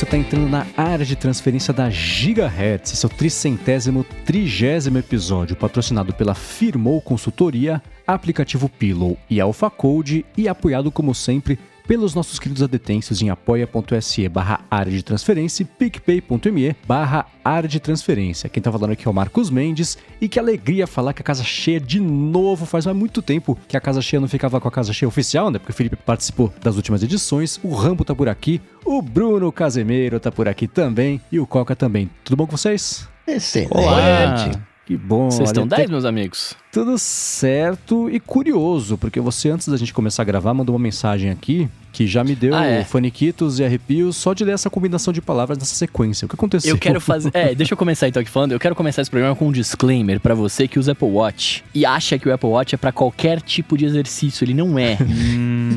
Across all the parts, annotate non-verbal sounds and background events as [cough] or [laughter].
você está entrando na área de transferência da Gigahertz, seu tricentésimo, trigésimo episódio, patrocinado pela Firmou Consultoria, aplicativo Pillow e AlphaCode e apoiado, como sempre, pelos nossos queridos adetêncios em apoia.se barra área de transferência e picpay.me barra área de transferência. Quem tá falando aqui é o Marcos Mendes e que alegria falar que a casa cheia de novo. Faz muito tempo que a casa cheia não ficava com a casa cheia oficial, né? Porque o Felipe participou das últimas edições, o Rambo tá por aqui, o Bruno Casemiro tá por aqui também e o Coca também. Tudo bom com vocês? Excelente. Olá. Que bom. Vocês estão 10, meus amigos? Tudo certo e curioso, porque você, antes da gente começar a gravar, mandou uma mensagem aqui que já me deu ah, é. faniquitos e arrepios só de ler essa combinação de palavras nessa sequência. O que aconteceu? Eu quero fazer. É, deixa eu começar então aqui falando. Eu quero começar esse programa com um disclaimer para você que usa Apple Watch e acha que o Apple Watch é para qualquer tipo de exercício. Ele não é.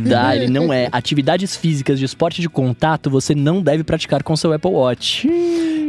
Dá, [laughs] ele não é. Atividades físicas de esporte de contato você não deve praticar com seu Apple Watch.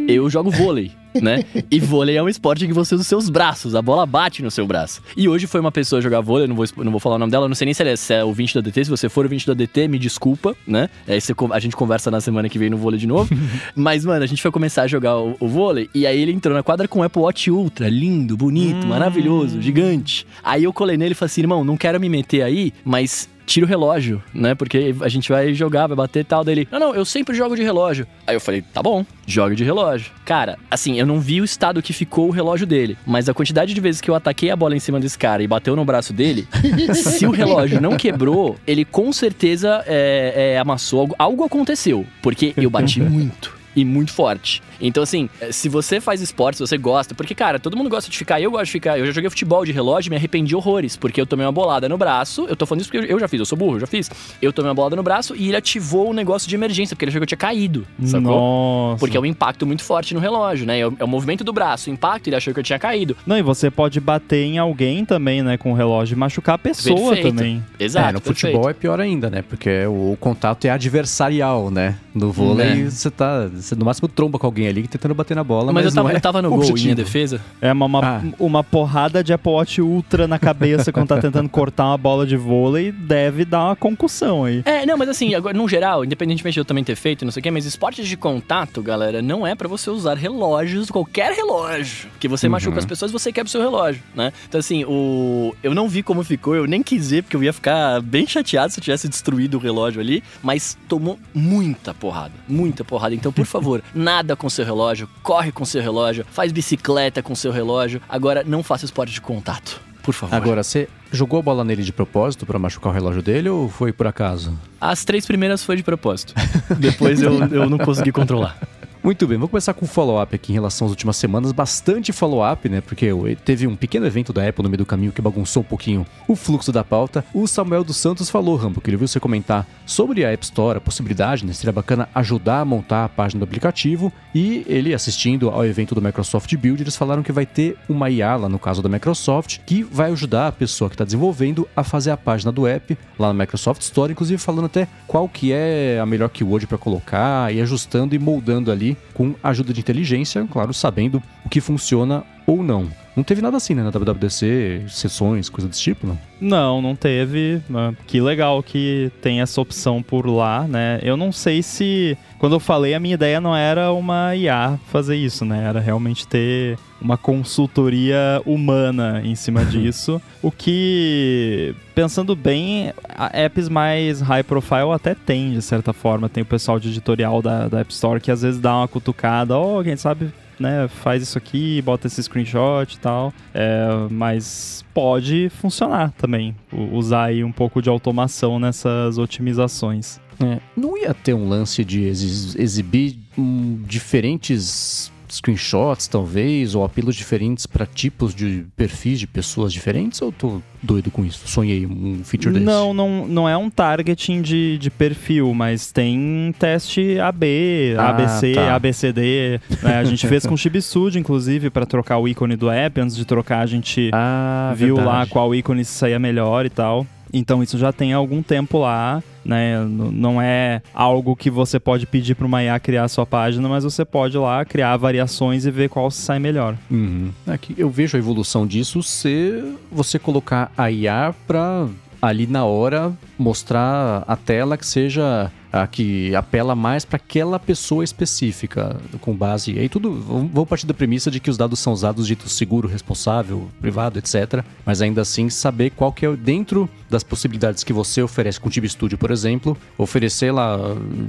Eu jogo vôlei né? E vôlei é um esporte que você usa os seus braços, a bola bate no seu braço. E hoje foi uma pessoa jogar vôlei, não vou, não vou falar o nome dela, não sei nem se, é, se é o 20 da DT, se você for o 20 da DT, me desculpa, né? Aí você, a gente conversa na semana que vem no vôlei de novo. [laughs] Mas, mano, a gente foi começar a jogar o, o, vôlei e aí ele entrou na quadra com o Apple Watch Ultra, lindo, bonito, hum. maravilhoso, gigante. Aí eu colei nele e falei assim, irmão, não quero me meter aí, mas tira o relógio, né? Porque a gente vai jogar, vai bater e tal. Dele, não, não, eu sempre jogo de relógio. Aí eu falei, tá bom, joga de relógio. Cara, assim, eu não vi o estado que ficou o relógio dele, mas a quantidade de vezes que eu ataquei a bola em cima desse cara e bateu no braço dele, [laughs] se o relógio não quebrou, ele com certeza é, é, amassou. Algo aconteceu, porque eu bati [laughs] muito e muito forte. Então, assim, eh, se você faz esporte, se você gosta, porque, cara, todo mundo gosta de ficar, eu gosto de ficar. Eu já joguei futebol de relógio e me arrependi horrores, porque eu tomei uma bolada no braço. Eu tô falando isso porque eu já fiz, eu sou burro, eu já fiz. Eu tomei uma bolada no braço e ele ativou o um negócio de emergência, porque ele achou que eu tinha caído, sacou? Nossa. Porque é um impacto muito forte no relógio, né? É o, é o movimento do braço, o impacto, ele achou que eu tinha caído. Não, e você pode bater em alguém também, né, com o relógio e machucar a pessoa perfeito. também. Exato. É, no perfeito. futebol é pior ainda, né? Porque o, o contato é adversarial, né? No vôlei, é. você tá. Você no máximo tromba com alguém ali tentando bater na bola. Mas, mas eu, tava, é eu tava no objetivo. gol em minha defesa. É uma, uma, ah. uma, porrada de Apple Watch Ultra na cabeça quando tá tentando cortar uma bola de vôlei deve dar uma concussão aí. É, não, mas assim, agora, no geral, independentemente de eu também ter feito, não sei o quê, mas esportes de contato, galera, não é para você usar relógios, qualquer relógio. Que você uhum. machuca as pessoas, você quebra o seu relógio, né? Então, assim, o... eu não vi como ficou, eu nem quis ver, porque eu ia ficar bem chateado se eu tivesse destruído o relógio ali, mas tomou muita porrada, muita porrada. Então, por favor, nada com seu relógio, corre com seu relógio, faz bicicleta com seu relógio. Agora, não faça esporte de contato. Por favor. Agora, você jogou a bola nele de propósito para machucar o relógio dele ou foi por acaso? As três primeiras foi de propósito. [laughs] Depois eu, eu não consegui controlar. Muito bem, vamos começar com um follow-up aqui em relação às últimas semanas. Bastante follow-up, né? Porque teve um pequeno evento da Apple no meio do caminho que bagunçou um pouquinho o fluxo da pauta. O Samuel dos Santos falou, Rambo, que ele viu você comentar sobre a App Store, a possibilidade, né? Seria bacana ajudar a montar a página do aplicativo. E ele, assistindo ao evento do Microsoft Build, eles falaram que vai ter uma IA lá no caso da Microsoft, que vai ajudar a pessoa que está desenvolvendo a fazer a página do app lá na Microsoft Store, inclusive falando até qual que é a melhor keyword para colocar e ajustando e moldando ali com ajuda de inteligência, claro, sabendo o que funciona ou não. Não teve nada assim, né, na WWDC, sessões, coisa desse tipo, não? Não, não teve. Que legal que tem essa opção por lá, né? Eu não sei se. Quando eu falei, a minha ideia não era uma IA fazer isso, né? Era realmente ter uma consultoria humana em cima [laughs] disso. o que, pensando bem, apps mais high profile até tem, de certa forma. Tem o pessoal de editorial da, da App Store que às vezes dá uma cutucada, ó, oh, quem sabe né, faz isso aqui, bota esse screenshot e tal. É, mas pode funcionar também, usar aí um pouco de automação nessas otimizações. É, não ia ter um lance de exibir um, diferentes screenshots, talvez, ou apelos diferentes para tipos de perfis de pessoas diferentes? Ou tô doido com isso? Sonhei um feature desse? Não, não, não é um targeting de, de perfil, mas tem teste AB, ah, ABC, tá. ABCD. Né? A gente fez com o Shibisude, inclusive, para trocar o ícone do app. Antes de trocar, a gente ah, viu verdade. lá qual ícone saía melhor e tal. Então isso já tem algum tempo lá, né? Não é algo que você pode pedir para uma IA criar a sua página, mas você pode lá criar variações e ver qual se sai melhor. Uhum. Aqui eu vejo a evolução disso se você colocar a IA para ali na hora mostrar a tela que seja a que apela mais para aquela pessoa específica, com base. E aí tudo. Vou partir da premissa de que os dados são usados de seguro, responsável, privado, etc. Mas ainda assim, saber qual que é dentro das possibilidades que você oferece com o Tib Studio, por exemplo, oferecer lá,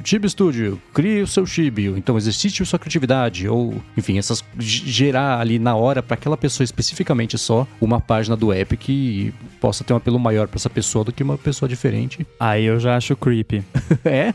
Tib Studio, crie o seu Tib, então exercite a sua criatividade, ou, enfim, essas gerar ali na hora para aquela pessoa especificamente só uma página do app que possa ter um apelo maior para essa pessoa do que uma pessoa diferente. Aí eu já acho creepy. [laughs] é?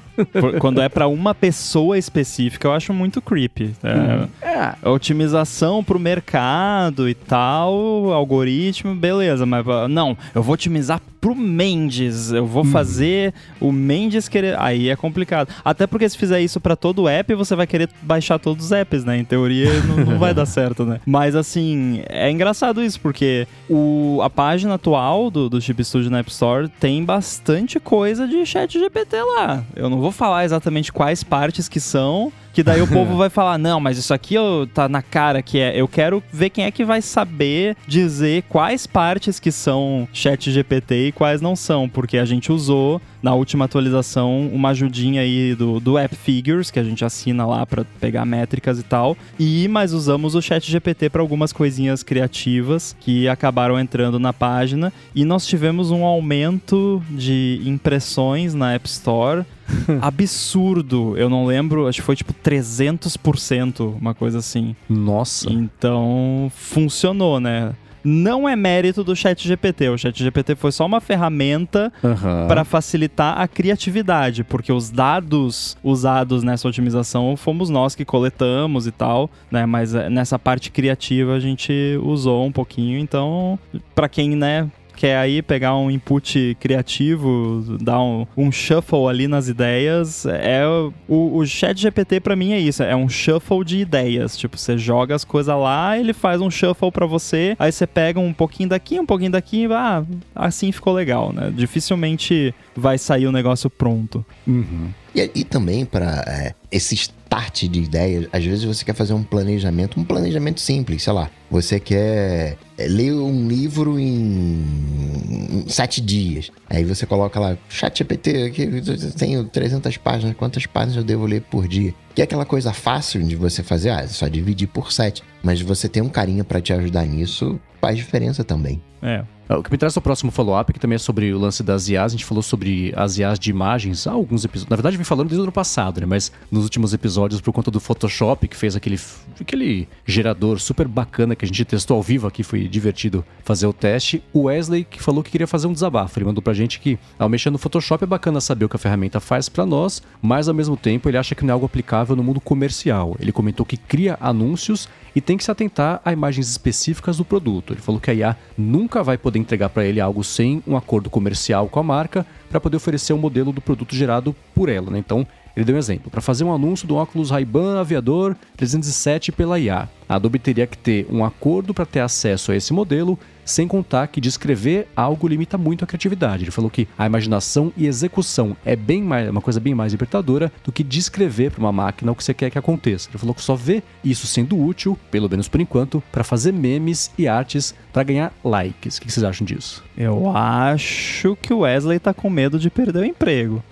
Quando é para uma pessoa específica, eu acho muito creepy. É, é. Otimização pro mercado e tal, algoritmo, beleza, mas não, eu vou otimizar pro Mendes. Eu vou hum. fazer o Mendes querer. Aí é complicado. Até porque se fizer isso para todo app, você vai querer baixar todos os apps, né? Em teoria [laughs] não, não vai dar certo, né? Mas assim, é engraçado isso, porque o, a página atual do, do Chip Studio na App Store tem bastante coisa de chat GPT lá. Eu não vou falar exatamente quais partes que são, que daí o [laughs] povo vai falar, não, mas isso aqui eu, tá na cara que é. Eu quero ver quem é que vai saber dizer quais partes que são chat GPT e quais não são, porque a gente usou na última atualização uma ajudinha aí do, do App Figures, que a gente assina lá para pegar métricas e tal. E mas usamos o Chat GPT para algumas coisinhas criativas que acabaram entrando na página e nós tivemos um aumento de impressões na App Store [laughs] absurdo. Eu não lembro, acho que foi tipo 300%, uma coisa assim. Nossa. Então, funcionou, né? não é mérito do Chat GPT. O Chat GPT foi só uma ferramenta uhum. para facilitar a criatividade, porque os dados usados nessa otimização fomos nós que coletamos e tal, né? Mas eh, nessa parte criativa a gente usou um pouquinho. Então, para quem né quer aí pegar um input criativo, dar um, um shuffle ali nas ideias, é o, o chat GPT para mim é isso, é um shuffle de ideias. Tipo, você joga as coisas lá, ele faz um shuffle para você, aí você pega um pouquinho daqui, um pouquinho daqui, ah, assim ficou legal, né? Dificilmente vai sair o negócio pronto. Uhum. E, e também para é, esse start de ideias, às vezes você quer fazer um planejamento, um planejamento simples, sei lá. Você quer é, ler um livro em sete dias. Aí você coloca lá, chat GPT, aqui eu tenho 300 páginas, quantas páginas eu devo ler por dia? Que é aquela coisa fácil de você fazer, ah, é só dividir por sete. Mas você tem um carinha para te ajudar nisso, faz diferença também. É, o que me traz o próximo follow-up, que também é sobre o lance das IAs. A gente falou sobre as IAs de imagens há alguns episódios. Na verdade, vem falando desde o ano passado, né? Mas nos últimos episódios, por conta do Photoshop, que fez aquele, aquele gerador super bacana que a gente testou ao vivo aqui, foi divertido fazer o teste. O Wesley, que falou que queria fazer um desabafo. Ele mandou pra gente que, ao mexer no Photoshop, é bacana saber o que a ferramenta faz para nós, mas ao mesmo tempo ele acha que não é algo aplicável no mundo comercial. Ele comentou que cria anúncios e tem que se atentar a imagens específicas do produto. Ele falou que a IA nunca vai poder entregar para ele algo sem um acordo comercial com a marca para poder oferecer um modelo do produto gerado por ela. Né? Então, ele deu um exemplo. Para fazer um anúncio do óculos Ray-Ban Aviador 307 pela IA, a Adobe teria que ter um acordo para ter acesso a esse modelo, sem contar que descrever algo limita muito a criatividade. Ele falou que a imaginação e execução é bem mais, uma coisa bem mais libertadora do que descrever para uma máquina o que você quer que aconteça. Ele falou que só vê isso sendo útil, pelo menos por enquanto, para fazer memes e artes para ganhar likes. O que vocês acham disso? Eu acho que o Wesley tá com medo de perder o emprego.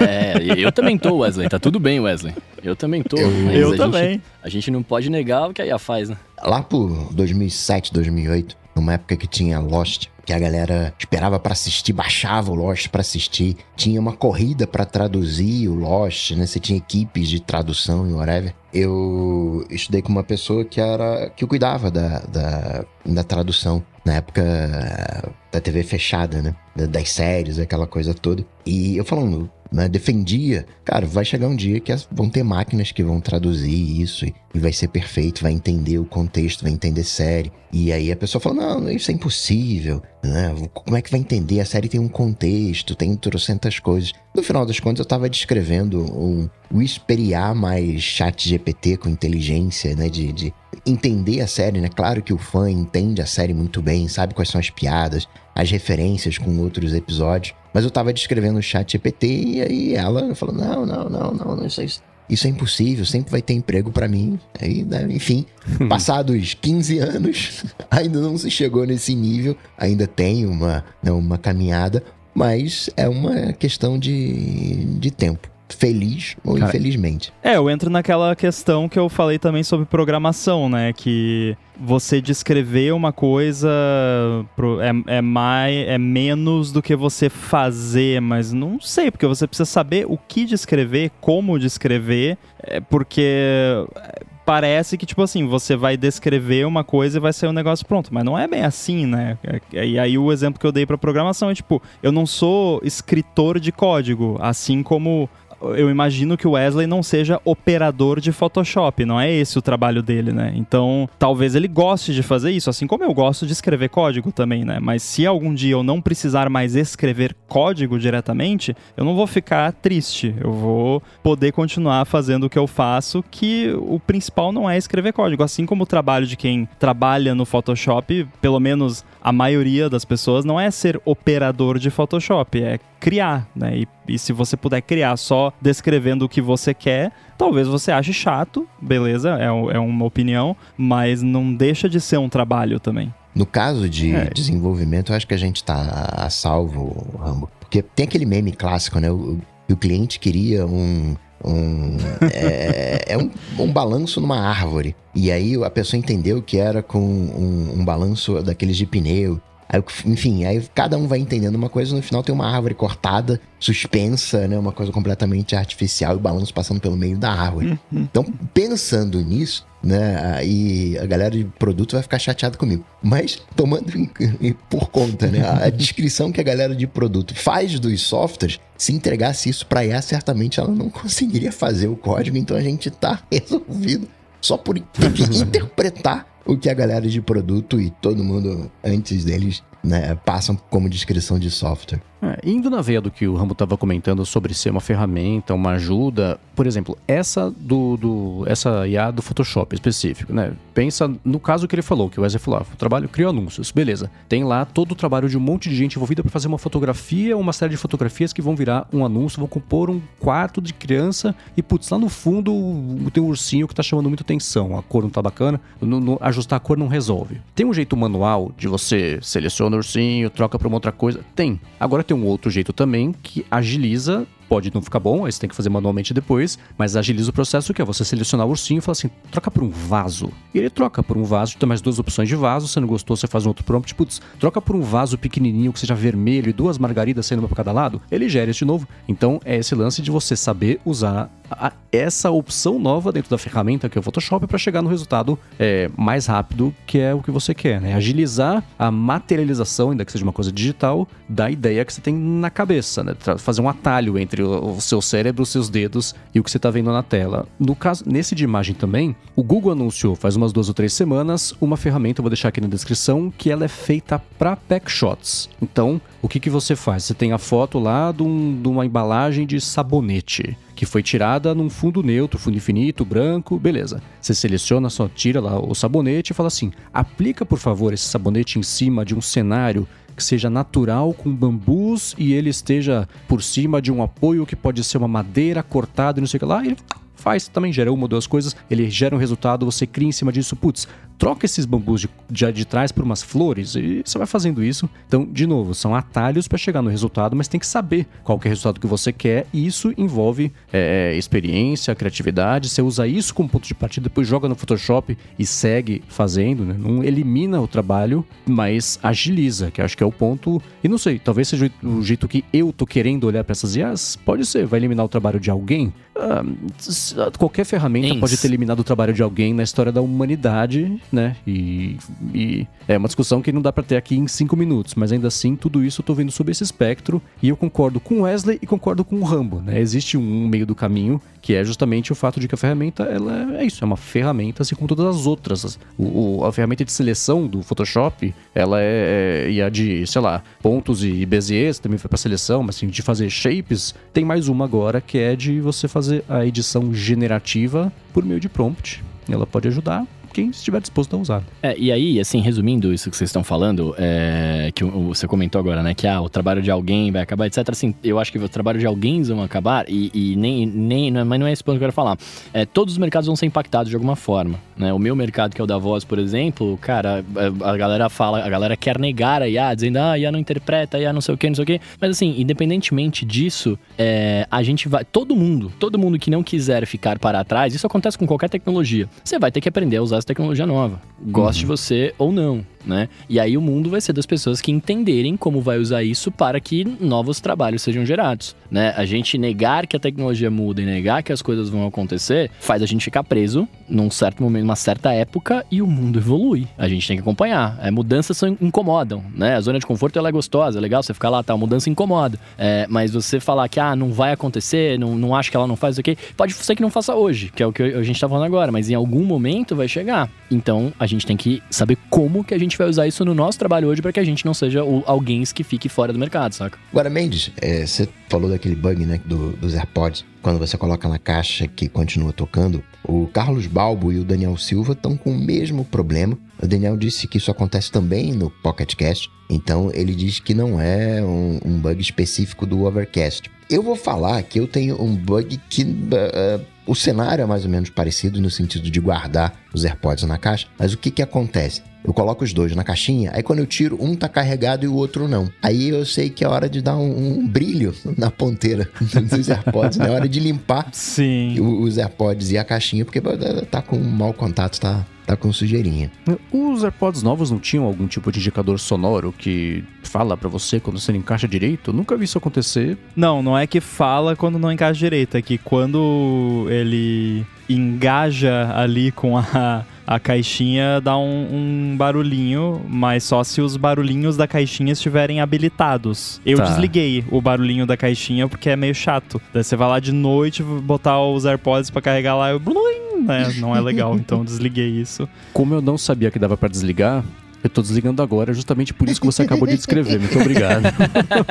É, eu também tô, Wesley. Tá tudo bem, Wesley. Eu também tô. Eu, eu a também. Gente, a gente não pode negar o que a IA faz, né? Lá por 2007, 2008, numa época que tinha Lost, que a galera esperava para assistir, baixava o Lost para assistir. Tinha uma corrida para traduzir o Lost, né? Você tinha equipes de tradução e whatever. Eu estudei com uma pessoa que era que cuidava da, da, da tradução na época da TV fechada, né? Das séries, aquela coisa toda. E eu falando, né, defendia, cara, vai chegar um dia que vão ter máquinas que vão traduzir isso e, vai ser perfeito, vai entender o contexto, vai entender série. E aí a pessoa fala, não, isso é impossível, né? Como é que vai entender? A série tem um contexto, tem trocentas coisas. No final das contas, eu estava descrevendo um Whisperia mais chat GPT com inteligência, né? De, de entender a série, né? Claro que o fã entende a série muito bem, sabe quais são as piadas, as referências com outros episódios. Mas eu tava descrevendo o chat GPT e aí ela falou: não, não, não, não, não, isso é, é impossível, sempre vai ter emprego para mim. Aí, né, enfim, [laughs] passados 15 anos, [laughs] ainda não se chegou nesse nível, ainda tem uma, né, uma caminhada, mas é uma questão de, de tempo. Feliz ou Cara, infelizmente. É, eu entro naquela questão que eu falei também sobre programação, né? Que você descrever uma coisa é, é mais é menos do que você fazer, mas não sei, porque você precisa saber o que descrever, como descrever, é, porque é, parece que, tipo assim, você vai descrever uma coisa e vai ser um negócio pronto, mas não é bem assim, né? É- E aí o exemplo que eu dei pra programação é tipo, eu não sou escritor de código, assim como eu imagino que o Wesley não seja operador de Photoshop, não é esse o trabalho dele, né? Então, talvez ele goste de fazer isso, assim como eu gosto de escrever código também, né? Mas se algum dia eu não precisar mais escrever código diretamente, eu não vou ficar triste. Eu vou poder continuar fazendo o que eu faço, que o principal não é escrever código, assim como o trabalho de quem trabalha no Photoshop, pelo menos a maioria das pessoas não é ser operador de Photoshop, é criar, né? E, e se você puder criar só descrevendo o que você quer, talvez você ache chato, beleza, é, é uma opinião, mas não deixa de ser um trabalho também. No caso de É. desenvolvimento, eu acho que a gente tá a salvo, Rambo. Porque tem aquele meme clássico, né? O, o cliente queria um. Um é, é um, um balanço numa árvore. E aí a pessoa entendeu que era com um, um balanço daqueles de pneu. Aí, enfim, aí cada um vai entendendo uma coisa, no final tem uma árvore cortada, suspensa, né? Uma coisa completamente artificial e o balanço passando pelo meio da árvore. Então, pensando nisso, né? Aí a galera de produto vai ficar chateada comigo. Mas, tomando em- em- por conta, né? A [laughs] descrição que a galera de produto faz dos softwares, se entregasse isso pra IA, certamente ela não conseguiria fazer o código. Então a gente tá [laughs] resolvido só por [laughs] interpretar o que a galera de produto e todo mundo antes deles né, passam como descrição de software. É, indo na veia do que o Rambo estava comentando sobre ser uma ferramenta, uma ajuda, por exemplo, essa do, do essa IA do Photoshop específico, né? Pensa no caso que ele falou, que o Wesley falou, ah, o trabalho criou anúncios, beleza. Tem lá todo o trabalho de um monte de gente envolvida para fazer uma fotografia, uma série de fotografias que vão virar um anúncio, vão compor um quarto de criança e putz, lá no fundo tem um ursinho que tá chamando muita atenção, a cor não tá bacana, no- no- ajustar a cor não resolve. Tem um jeito manual de você seleciona o ursinho, troca para uma outra coisa? Tem. Agora tem um outro jeito também que agiliza pode não ficar bom, aí você tem que fazer manualmente depois, mas agiliza o processo que é você selecionar o ursinho e falar assim, troca por um vaso. E ele troca por um vaso, tem mais duas opções de vaso, se não gostou, você faz um outro prompt, putz, troca por um vaso pequenininho que seja vermelho e duas margaridas saindo uma cada lado, ele gera isso de novo. Então é esse lance de você saber usar a- essa opção nova dentro da ferramenta que é o Photoshop para chegar no resultado é, mais rápido, que é o que você quer, né? Agilizar a materialização, ainda que seja uma coisa digital, da ideia que você tem na cabeça, né? Fazer um atalho entre o, o seu cérebro, os seus dedos e o que você está vendo na tela. No caso, nesse de imagem também, o Google anunciou faz umas duas ou três semanas uma ferramenta, eu vou deixar aqui na descrição, que ela é feita para packshots. Então, o que, que você faz? Você tem a foto lá de, um- de uma embalagem de sabonete que foi tirada num fundo neutro, fundo infinito, branco, beleza. Você seleciona, só tira lá o sabonete e fala assim: aplica por favor esse sabonete em cima de um cenário que seja natural com bambus e ele esteja por cima de um apoio que pode ser uma madeira cortada e não sei o que lá. Ele faz, também gera uma ou duas coisas, ele gera um resultado, você cria em cima disso, putz, troca esses bambus de, de, de trás por umas flores e você vai fazendo isso. Então, de novo, são atalhos para chegar no resultado, mas tem que saber qual que é o resultado que você quer e isso envolve é, experiência, criatividade. Você usa isso como ponto de partida, depois joga no Photoshop e segue fazendo, né? Não elimina o trabalho, mas agiliza, que acho que é o ponto. E não sei, talvez seja o jeito que eu tô querendo olhar para essas IAs. Pode ser, vai eliminar o trabalho de alguém? S- qualquer ferramenta Ens. pode ter eliminado o trabalho de alguém na história da humanidade, né? E, e é uma discussão que não dá pra ter aqui em cinco minutos, mas ainda assim, tudo isso eu tô vendo sob esse espectro e eu concordo com o Wesley e concordo com o Rambo, né? Existe um meio do caminho que é justamente o fato de que a ferramenta, ela é isso, é uma ferramenta assim como todas as outras. O, o- a ferramenta de seleção do Photoshop, ela é, é e a de, sei lá, pontos e Beziers também foi pra seleção, mas assim, de fazer shapes, tem mais uma agora que é de você fazer a edição generativa por meio de prompt. Ela pode ajudar quem estiver disposto a usar. É, e aí, assim, resumindo isso que vocês estão falando, é, que você comentou agora, né? Que ah, o trabalho de alguém vai acabar, etc. Assim, eu acho que o trabalho de alguém vão acabar, e, e nem, nem. É, mas não é esse ponto que eu quero falar. É, todos os mercados vão ser impactados de alguma forma. Né? O meu mercado, que é o da voz, por exemplo, cara, a, a galera fala, a galera quer negar a IA, dizendo, ah, a IA não interpreta, a IA não sei o que, não sei o que. Mas assim, independentemente disso, é, a gente vai. Todo mundo, todo mundo que não quiser ficar para trás, isso acontece com qualquer tecnologia. Você vai ter que aprender a usar essa tecnologia nova. Goste uhum. você ou não né? E aí o mundo vai ser das pessoas que entenderem como vai usar isso para que novos trabalhos sejam gerados, né? A gente negar que a tecnologia muda e negar que as coisas vão acontecer faz a gente ficar preso num certo momento, uma certa época e o mundo evolui. A gente tem que acompanhar. É, mudanças são, incomodam, né? A zona de conforto ela é gostosa, é legal você ficar lá, tá? A mudança incomoda. É, mas você falar que ah, não vai acontecer, não, não acho que ela não faz isso aqui, pode ser que não faça hoje, que é o que a gente tá falando agora, mas em algum momento vai chegar. Então a gente tem que saber como que a gente gente vai usar isso no nosso trabalho hoje para que a gente não seja o, alguém que fique fora do mercado, saca? Agora, Mendes, é, você falou daquele bug, né, do, dos AirPods. Quando você coloca na caixa que continua tocando, o Carlos Balbo e o Daniel Silva estão com o mesmo problema. O Daniel disse que isso acontece também no Pocket Cast, então ele diz que não é um, um bug específico do Overcast. Eu vou falar que eu tenho um bug que uh, o cenário é mais ou menos parecido no sentido de guardar os AirPods na caixa, mas o que que acontece? Eu coloco os dois na caixinha, aí quando eu tiro, um tá carregado e o outro não. Aí eu sei que é hora de dar um, um brilho [laughs] na ponteira [laughs] dos AirPods, né? É hora de limpar Sim. os AirPods e a caixinha, porque tá com mau contato, tá, tá com sujeirinha. Os AirPods novos não tinham algum tipo de indicador sonoro que fala para você quando você não encaixa direito? nunca vi isso acontecer. Não, não é que fala quando não encaixa direito, é que quando ele engaja ali com a a caixinha dá um, um, barulhinho, mas só se os barulhinhos da caixinha estiverem habilitados. Eu tá. desliguei o barulhinho da caixinha porque é meio chato. Daí você vai lá de noite botar os AirPods para carregar lá e bluim, né? Não é legal, [laughs] então desliguei isso. Como eu não sabia que dava para desligar, eu tô desligando agora, justamente por isso que você acabou de descrever. Muito obrigado.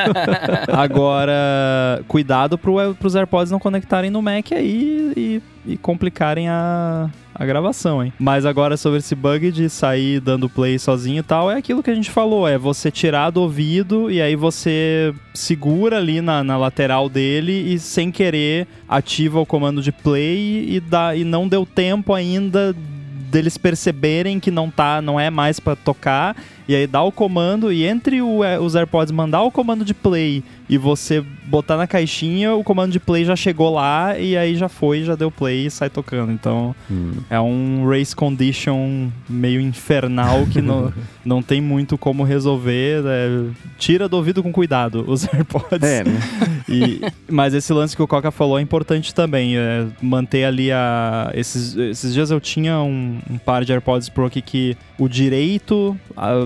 [laughs] agora, cuidado pro, pros AirPods não conectarem no Mac aí e, e complicarem a, a gravação, hein? Mas agora sobre esse bug de sair dando play sozinho e tal, é aquilo que a gente falou, é você tirar do ouvido e aí você segura ali na, na lateral dele e sem querer ativa o comando de play e, dá, e não deu tempo ainda deles perceberem que não tá, não é mais para tocar, e aí dá o comando e entre o, é, os AirPods mandar o comando de play e você botar na caixinha, o comando de play já chegou lá e aí já foi, já deu play e sai tocando. Então hum. é um race condition meio infernal que não, [laughs] não tem muito como resolver. Né? Tira do ouvido com cuidado os [laughs] AirPods. É, né? e, mas esse lance que o Coca falou é importante também. É manter ali a. Esses, esses dias eu tinha um, um par de AirPods Pro aqui que o direito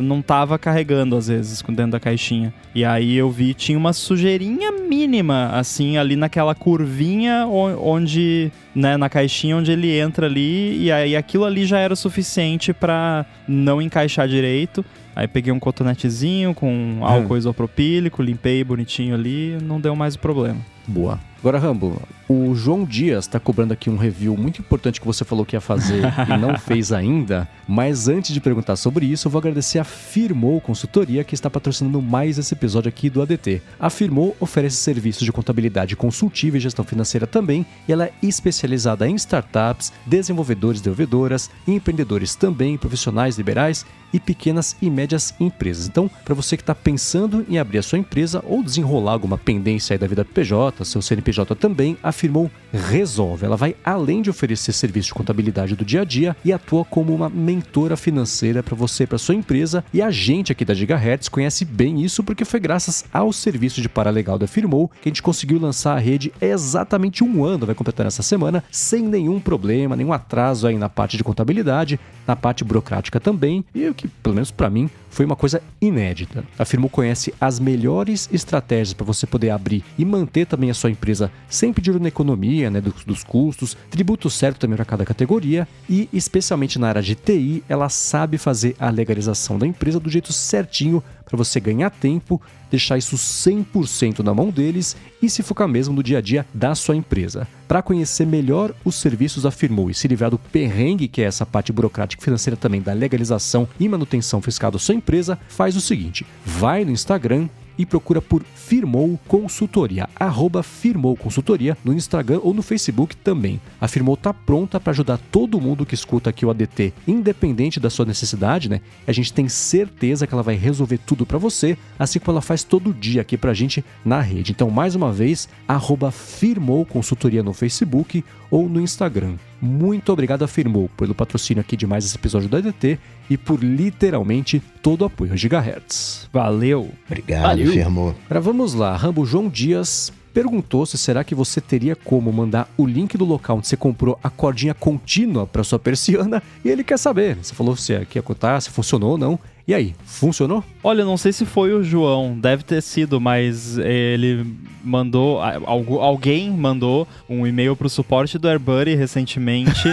não tava carregando às vezes dentro da caixinha. E aí eu vi, tinha uma sujeirinha mínima, assim, ali naquela curvinha onde, né, na caixinha onde ele entra ali, e aí aquilo ali já era o suficiente para não encaixar direito. Aí peguei um cotonetezinho com álcool hum. isopropílico, limpei bonitinho ali, não deu mais problema. Boa. Agora, Rambo, o João Dias está cobrando aqui um review muito importante que você falou que ia fazer [laughs] e não fez ainda. Mas antes de perguntar sobre isso, eu vou agradecer a Firmou Consultoria que está patrocinando mais esse episódio aqui do ADT. A Firmou oferece serviços de contabilidade consultiva e gestão financeira também, e ela é especializada em startups, desenvolvedores, desenvolvedoras, empreendedores também, profissionais liberais e pequenas e médias empresas. Então, para você que está pensando em abrir a sua empresa ou desenrolar alguma pendência aí da vida PJ, seu CNPJ também, a afirmou resolve. Ela vai além de oferecer serviço de contabilidade do dia a dia e atua como uma mentora financeira para você, para sua empresa. E a gente aqui da Gigahertz conhece bem isso porque foi graças ao serviço de paralegal da Firmou que a gente conseguiu lançar a rede exatamente um ano, vai completar nessa semana, sem nenhum problema, nenhum atraso aí na parte de contabilidade, na parte burocrática também. E o que, pelo menos para mim, foi uma coisa inédita. A Firmou conhece as melhores estratégias para você poder abrir e manter também a sua empresa sem pedir na economia né, dos, dos custos, tributo certo também para cada categoria e, especialmente na área de TI, ela sabe fazer a legalização da empresa do jeito certinho para você ganhar tempo, deixar isso 100% na mão deles e se focar mesmo no dia a dia da sua empresa. Para conhecer melhor os serviços afirmou e se livrar do perrengue que é essa parte burocrática e financeira também da legalização e manutenção fiscal da sua empresa, faz o seguinte: vai no Instagram e procura por Firmou Consultoria, arroba Firmou Consultoria no Instagram ou no Facebook também. A Firmou tá pronta para ajudar todo mundo que escuta aqui o ADT, independente da sua necessidade, né? A gente tem certeza que ela vai resolver tudo para você, assim como ela faz todo dia aqui pra gente na rede. Então, mais uma vez, arroba Firmou Consultoria no Facebook ou no Instagram. Muito obrigado a Firmou pelo patrocínio aqui de mais esse episódio do ADT e por literalmente todo o apoio a Gigahertz. Valeu! Obrigado, Valeu. Firmou. Agora vamos lá, Rambo João Dias perguntou se será que você teria como mandar o link do local onde você comprou a cordinha contínua para sua persiana e ele quer saber. Você falou se aqui ia contar, se funcionou ou não. E aí, funcionou? Olha, não sei se foi o João, deve ter sido, mas ele mandou, alguém mandou um e-mail pro suporte do AirBuddy recentemente. [laughs]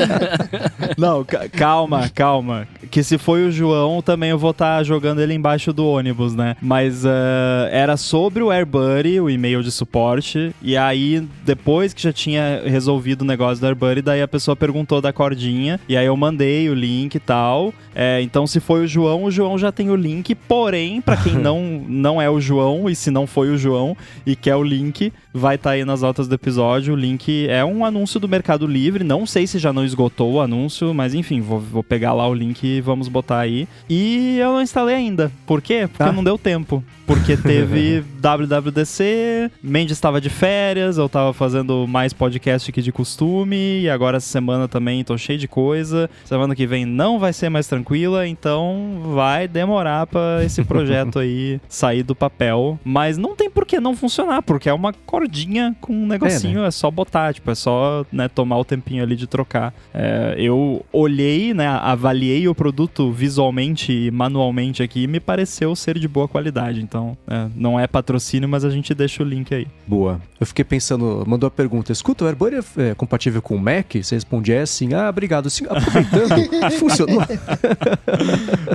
[laughs] Não, ca- calma, calma. Que se foi o João, também eu vou estar jogando ele embaixo do ônibus, né? Mas ah, era sobre o AirBuddy, o e-mail de suporte, e aí depois que já tinha resolvido o negócio do AirBuddy, daí a pessoa perguntou da cordinha, e aí eu mandei o link e tal. É, então, se foi o João, o João já tem o link. Porém, pra quem [laughs] não, não é o João, e se não foi o João e quer o link, vai estar aí nas notas do episódio. O link é um anúncio do Mercado Livre. Não sei se já não esgotou o anúncio, mas enfim, vou, vou pegar lá o link e vamos botar aí. E eu não instalei ainda. Por quê? Porque Tá. não deu tempo. Porque teve [laughs] WWDC, Mendes estava de férias, eu tava fazendo mais podcast que de costume, e agora essa semana também tô cheio de coisa. Semana que vem não vai ser mais tranquila, então vai demorar pra esse [laughs] projeto aí sair do papel. Mas não tem por que não funcionar, porque é uma cordinha com um negocinho, é, só botar, tipo, é só né, tomar o tempinho ali de trocar. É, eu olhei, né, avaliei o produto visualmente e manualmente aqui me pareceu ser de boa qualidade. Então, é, não é patrocínio, mas a gente deixa o link aí. Boa. Eu fiquei pensando, mandou a pergunta: escuta, o AirBuddy é, é compatível com o Mac? Você responde é sim. Ah, obrigado. Sim, aproveitando, [laughs] funcionou.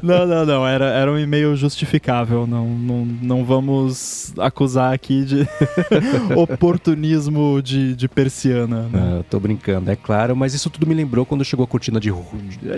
não, não, não. Era, era um e-mail justificável. Não, não, não vamos acusar aqui de [laughs] oportunismo de, de persiana. Né? Ah, tô brincando, é claro, mas isso tudo me lembrou quando chegou a cortina de,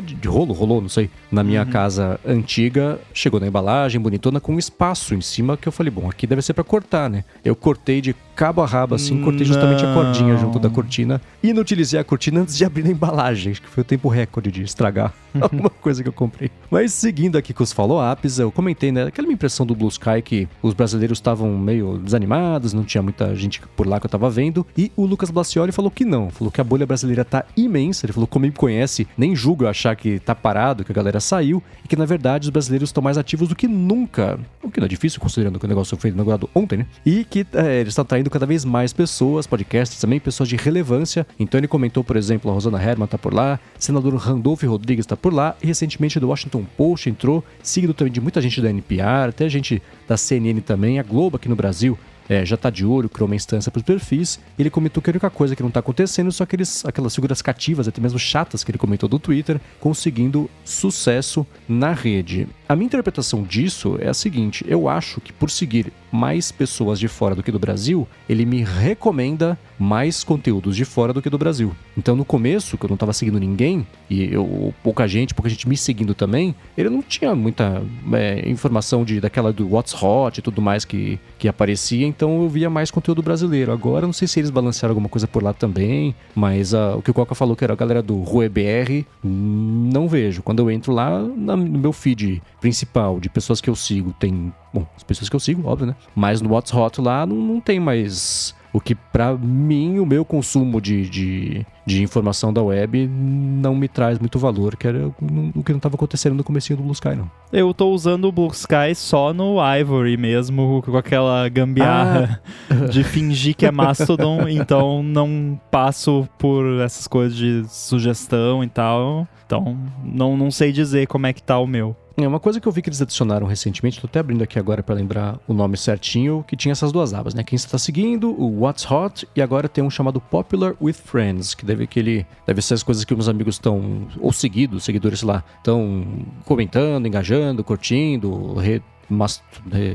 de, de rolo, rolou, não sei, na minha casa antiga. Chegou na embalagem, bonitona, com um espaço em cima que eu falei, bom, aqui deve ser pra cortar, né? Eu cortei de cabo a rabo assim, cortei justamente a cordinha junto da cortina e não utilizei a cortina antes de abrir a embalagem. Acho que foi o tempo recorde de estragar [laughs] alguma coisa que eu comprei. Mas seguindo aqui com os follow-ups, eu comentei, né, aquela minha impressão do Blue Sky que os brasileiros estavam meio desanimados, não tinha muita gente por lá que eu tava vendo. E o Lucas Blacioli falou que não, falou que a bolha brasileira tá imensa. Ele falou, como me conhece, nem julga achar que tá parado, que a galera saiu, e que na verdade os brasileiros estão mais ativos do que nunca. O que não é difícil, considerando que o negócio foi inaugurado ontem, né? E que é, eles estão atraindo cada vez mais pessoas, podcasts também, pessoas de relevância. Então ele comentou, por exemplo, a Rosana Herman tá por lá, senador Randolph Rodrigues tá por lá, e recentemente do Washington Post entrou, seguido também de muita gente da NPR, até gente da CNN também, a Globo aqui no Brasil. É, já tá de olho, criou uma instância para os perfis. Ele comentou que a única coisa que não tá acontecendo são aqueles, aquelas figuras cativas, até mesmo chatas que ele comentou do Twitter, conseguindo sucesso na rede. A minha interpretação disso é a seguinte: eu acho que por seguir mais pessoas de fora do que do Brasil, ele me recomenda mais conteúdos de fora do que do Brasil. Então no começo, que eu não tava seguindo ninguém, e eu, pouca gente, pouca gente me seguindo também, ele não tinha muita é, informação de daquela do What's Hot e tudo mais que, que aparecia, então eu via mais conteúdo brasileiro. Agora não sei se eles balancearam alguma coisa por lá também, mas ah, o que o Coca falou que era a galera do RueBR, não vejo. Quando eu entro lá na- no meu feed principal de pessoas que eu sigo, tem. Bom, as pessoas que eu sigo, óbvio, né? Mas no What's Hot lá não, não tem mais. O que pra mim, o meu consumo de, de, de informação da web não me traz muito valor, que era o que não estava acontecendo no comecinho do Blue Sky, não. Eu tô usando o Blue Sky só no Ivory mesmo, com aquela gambiarra [laughs] de fingir que é Mastodon, então não passo por essas coisas de sugestão e tal. Então, não, não sei dizer como é que tá o meu. É uma coisa que eu vi que eles adicionaram recentemente, tô até abrindo aqui agora para lembrar o nome certinho, que tinha essas duas abas, né? Quem você tá seguindo, o What's Hot, e agora tem um chamado Popular with Friends, que deve que ele deve ser as coisas que meus amigos estão ou seguidos, seguidores lá, estão comentando, engajando, curtindo, re, mas,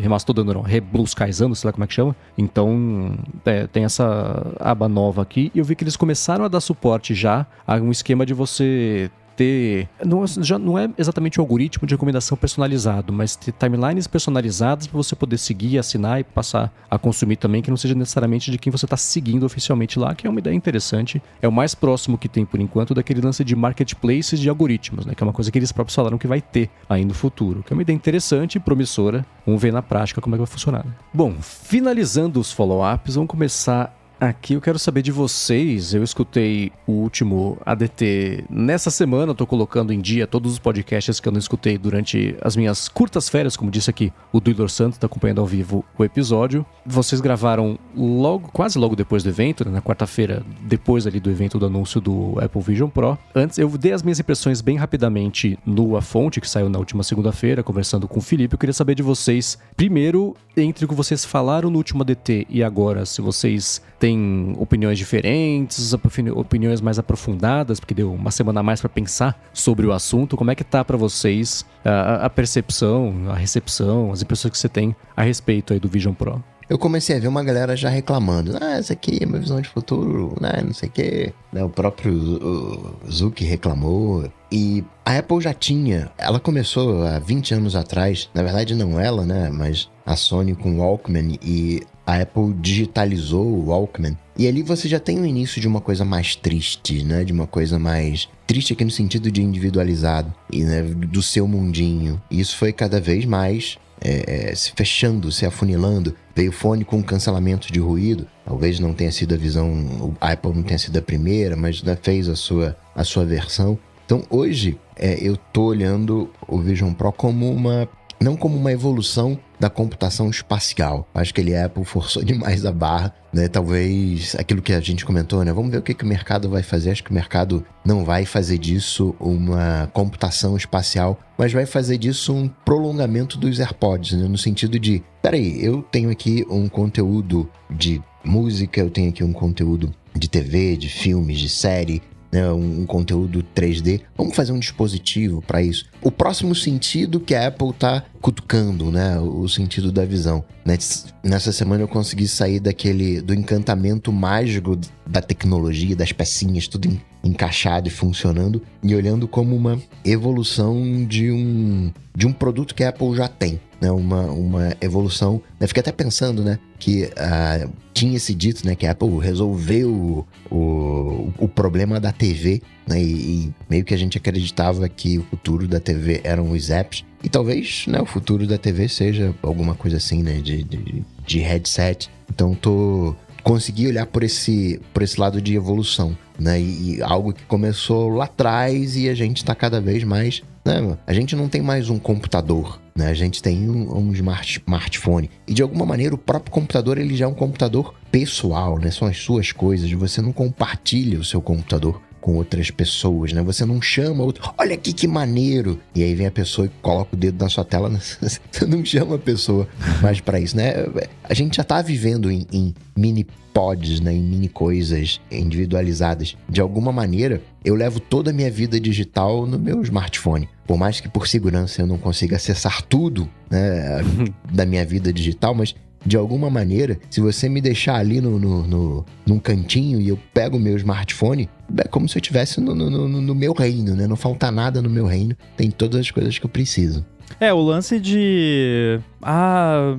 remastodando, não, rebluscaizando, sei lá como é que chama. Então, é, tem essa aba nova aqui. E eu vi que eles começaram a dar suporte já a um esquema de você ter. Não, já não é exatamente um algoritmo de recomendação personalizado, mas ter timelines personalizadas para você poder seguir, assinar e passar a consumir também, que não seja necessariamente de quem você está seguindo oficialmente lá, que é uma ideia interessante. É o mais próximo que tem por enquanto daquele lance de marketplaces de algoritmos, né? Que é uma coisa que eles próprios falaram que vai ter aí no futuro. Que é uma ideia interessante e promissora. Vamos ver na prática como é que vai funcionar. Né? Bom, finalizando os follow-ups, vamos começar Aqui eu quero saber de vocês. Eu escutei o último ADT nessa semana. Tô colocando em dia todos os podcasts que eu não escutei durante as minhas curtas férias, como disse aqui o Duilor Santos, tá acompanhando ao vivo o episódio. Vocês gravaram logo, quase logo depois do evento, né, na quarta-feira, depois ali do evento do anúncio do Apple Vision Pro. Antes, eu dei as minhas impressões bem rapidamente no A Fonte, que saiu na última segunda-feira, conversando com o Felipe. Eu queria saber de vocês, primeiro, entre o que vocês falaram no último ADT e agora, se vocês tem opiniões diferentes, opiniões mais aprofundadas, porque deu uma semana a mais para pensar sobre o assunto. Como é que tá para vocês a, a, percepção, a recepção, as impressões que você tem a respeito aí do Vision Pro? Eu comecei a ver uma galera já reclamando. Ah, essa aqui é minha visão de futuro, né? Não sei o quê. Né, o próprio Zuck reclamou. E a Apple já tinha. Ela começou há 20 anos atrás. Na verdade, não ela, né? Mas a Sony com o Walkman. E a Apple digitalizou o Walkman. E ali você já tem o início de uma coisa mais triste, né? De uma coisa mais triste aqui no sentido de individualizado e né? do seu mundinho. E isso foi cada vez mais é, é, se fechando, se afunilando. Veio fone com cancelamento de ruído. Talvez não tenha sido a visão, a Apple não tenha sido a primeira, mas né, fez a sua, a sua versão. Então hoje é, eu tô olhando o Vision Pro como uma não como uma evolução da computação espacial. Acho que ele Apple forçou [laughs] demais a barra, né? Talvez aquilo que a gente comentou, né? Vamos ver o que, que o mercado vai fazer. Acho que o mercado não vai fazer disso uma computação espacial, mas vai fazer disso um prolongamento dos AirPods, né? No sentido de, peraí, eu tenho aqui um conteúdo de música, eu tenho aqui um conteúdo de TV, de filmes, de série, né, um, um, conteúdo 3D. Vamos fazer um dispositivo para isso. O próximo sentido que a Apple está cutucando, né, o sentido da visão. Né? Nessa semana eu consegui sair daquele do encantamento mágico da tecnologia, das pecinhas, tudo encaixado e funcionando, e olhando como uma evolução de um de um produto que a Apple já tem né, uma, uma evolução. Eu fiquei até pensando, né, que uh, tinha se dito, né, que a Apple resolveu o, o, o problema da TV, né, e, e, meio que a gente acreditava que o futuro da TV eram os apps. E talvez, né, o futuro da TV seja alguma coisa assim, né, de, de, de headset. Então tô consegui olhar por esse, por esse lado de evolução, né? E, e algo que começou lá atrás e a gente está cada vez mais né? A gente não tem mais um computador, né? A gente tem um, um smart, smartphone. E de alguma maneira o próprio computador ele já é um computador pessoal, né? São as suas coisas. Você não compartilha o seu computador com outras pessoas, né? Você não chama outro, olha aqui que maneiro. E aí vem a pessoa e coloca o dedo na sua tela, [laughs] né? você não chama a pessoa mais para isso, né? A gente já tá vivendo em, em mini pods, né, em mini coisas individualizadas. De alguma maneira, eu levo toda a minha vida digital no meu smartphone. Por mais que por segurança eu não consiga acessar tudo né, [laughs] da minha vida digital, mas de alguma maneira, se você me deixar ali no, no, no num cantinho e eu pego o meu smartphone, é como se eu estivesse no, no, no, meu reino, né? Não falta nada no meu reino, tem todas as coisas que eu preciso. É, o lance de. Ah,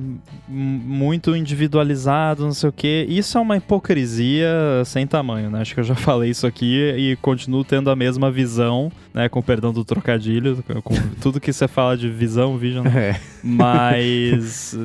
muito individualizado, não sei o quê. Isso é uma hipocrisia sem tamanho, né? Acho que eu já [laughs] falei isso aqui e continuo tendo a mesma visão, né? Com perdão do trocadilho, com tudo que você fala de visão, vision. [laughs] É. Mas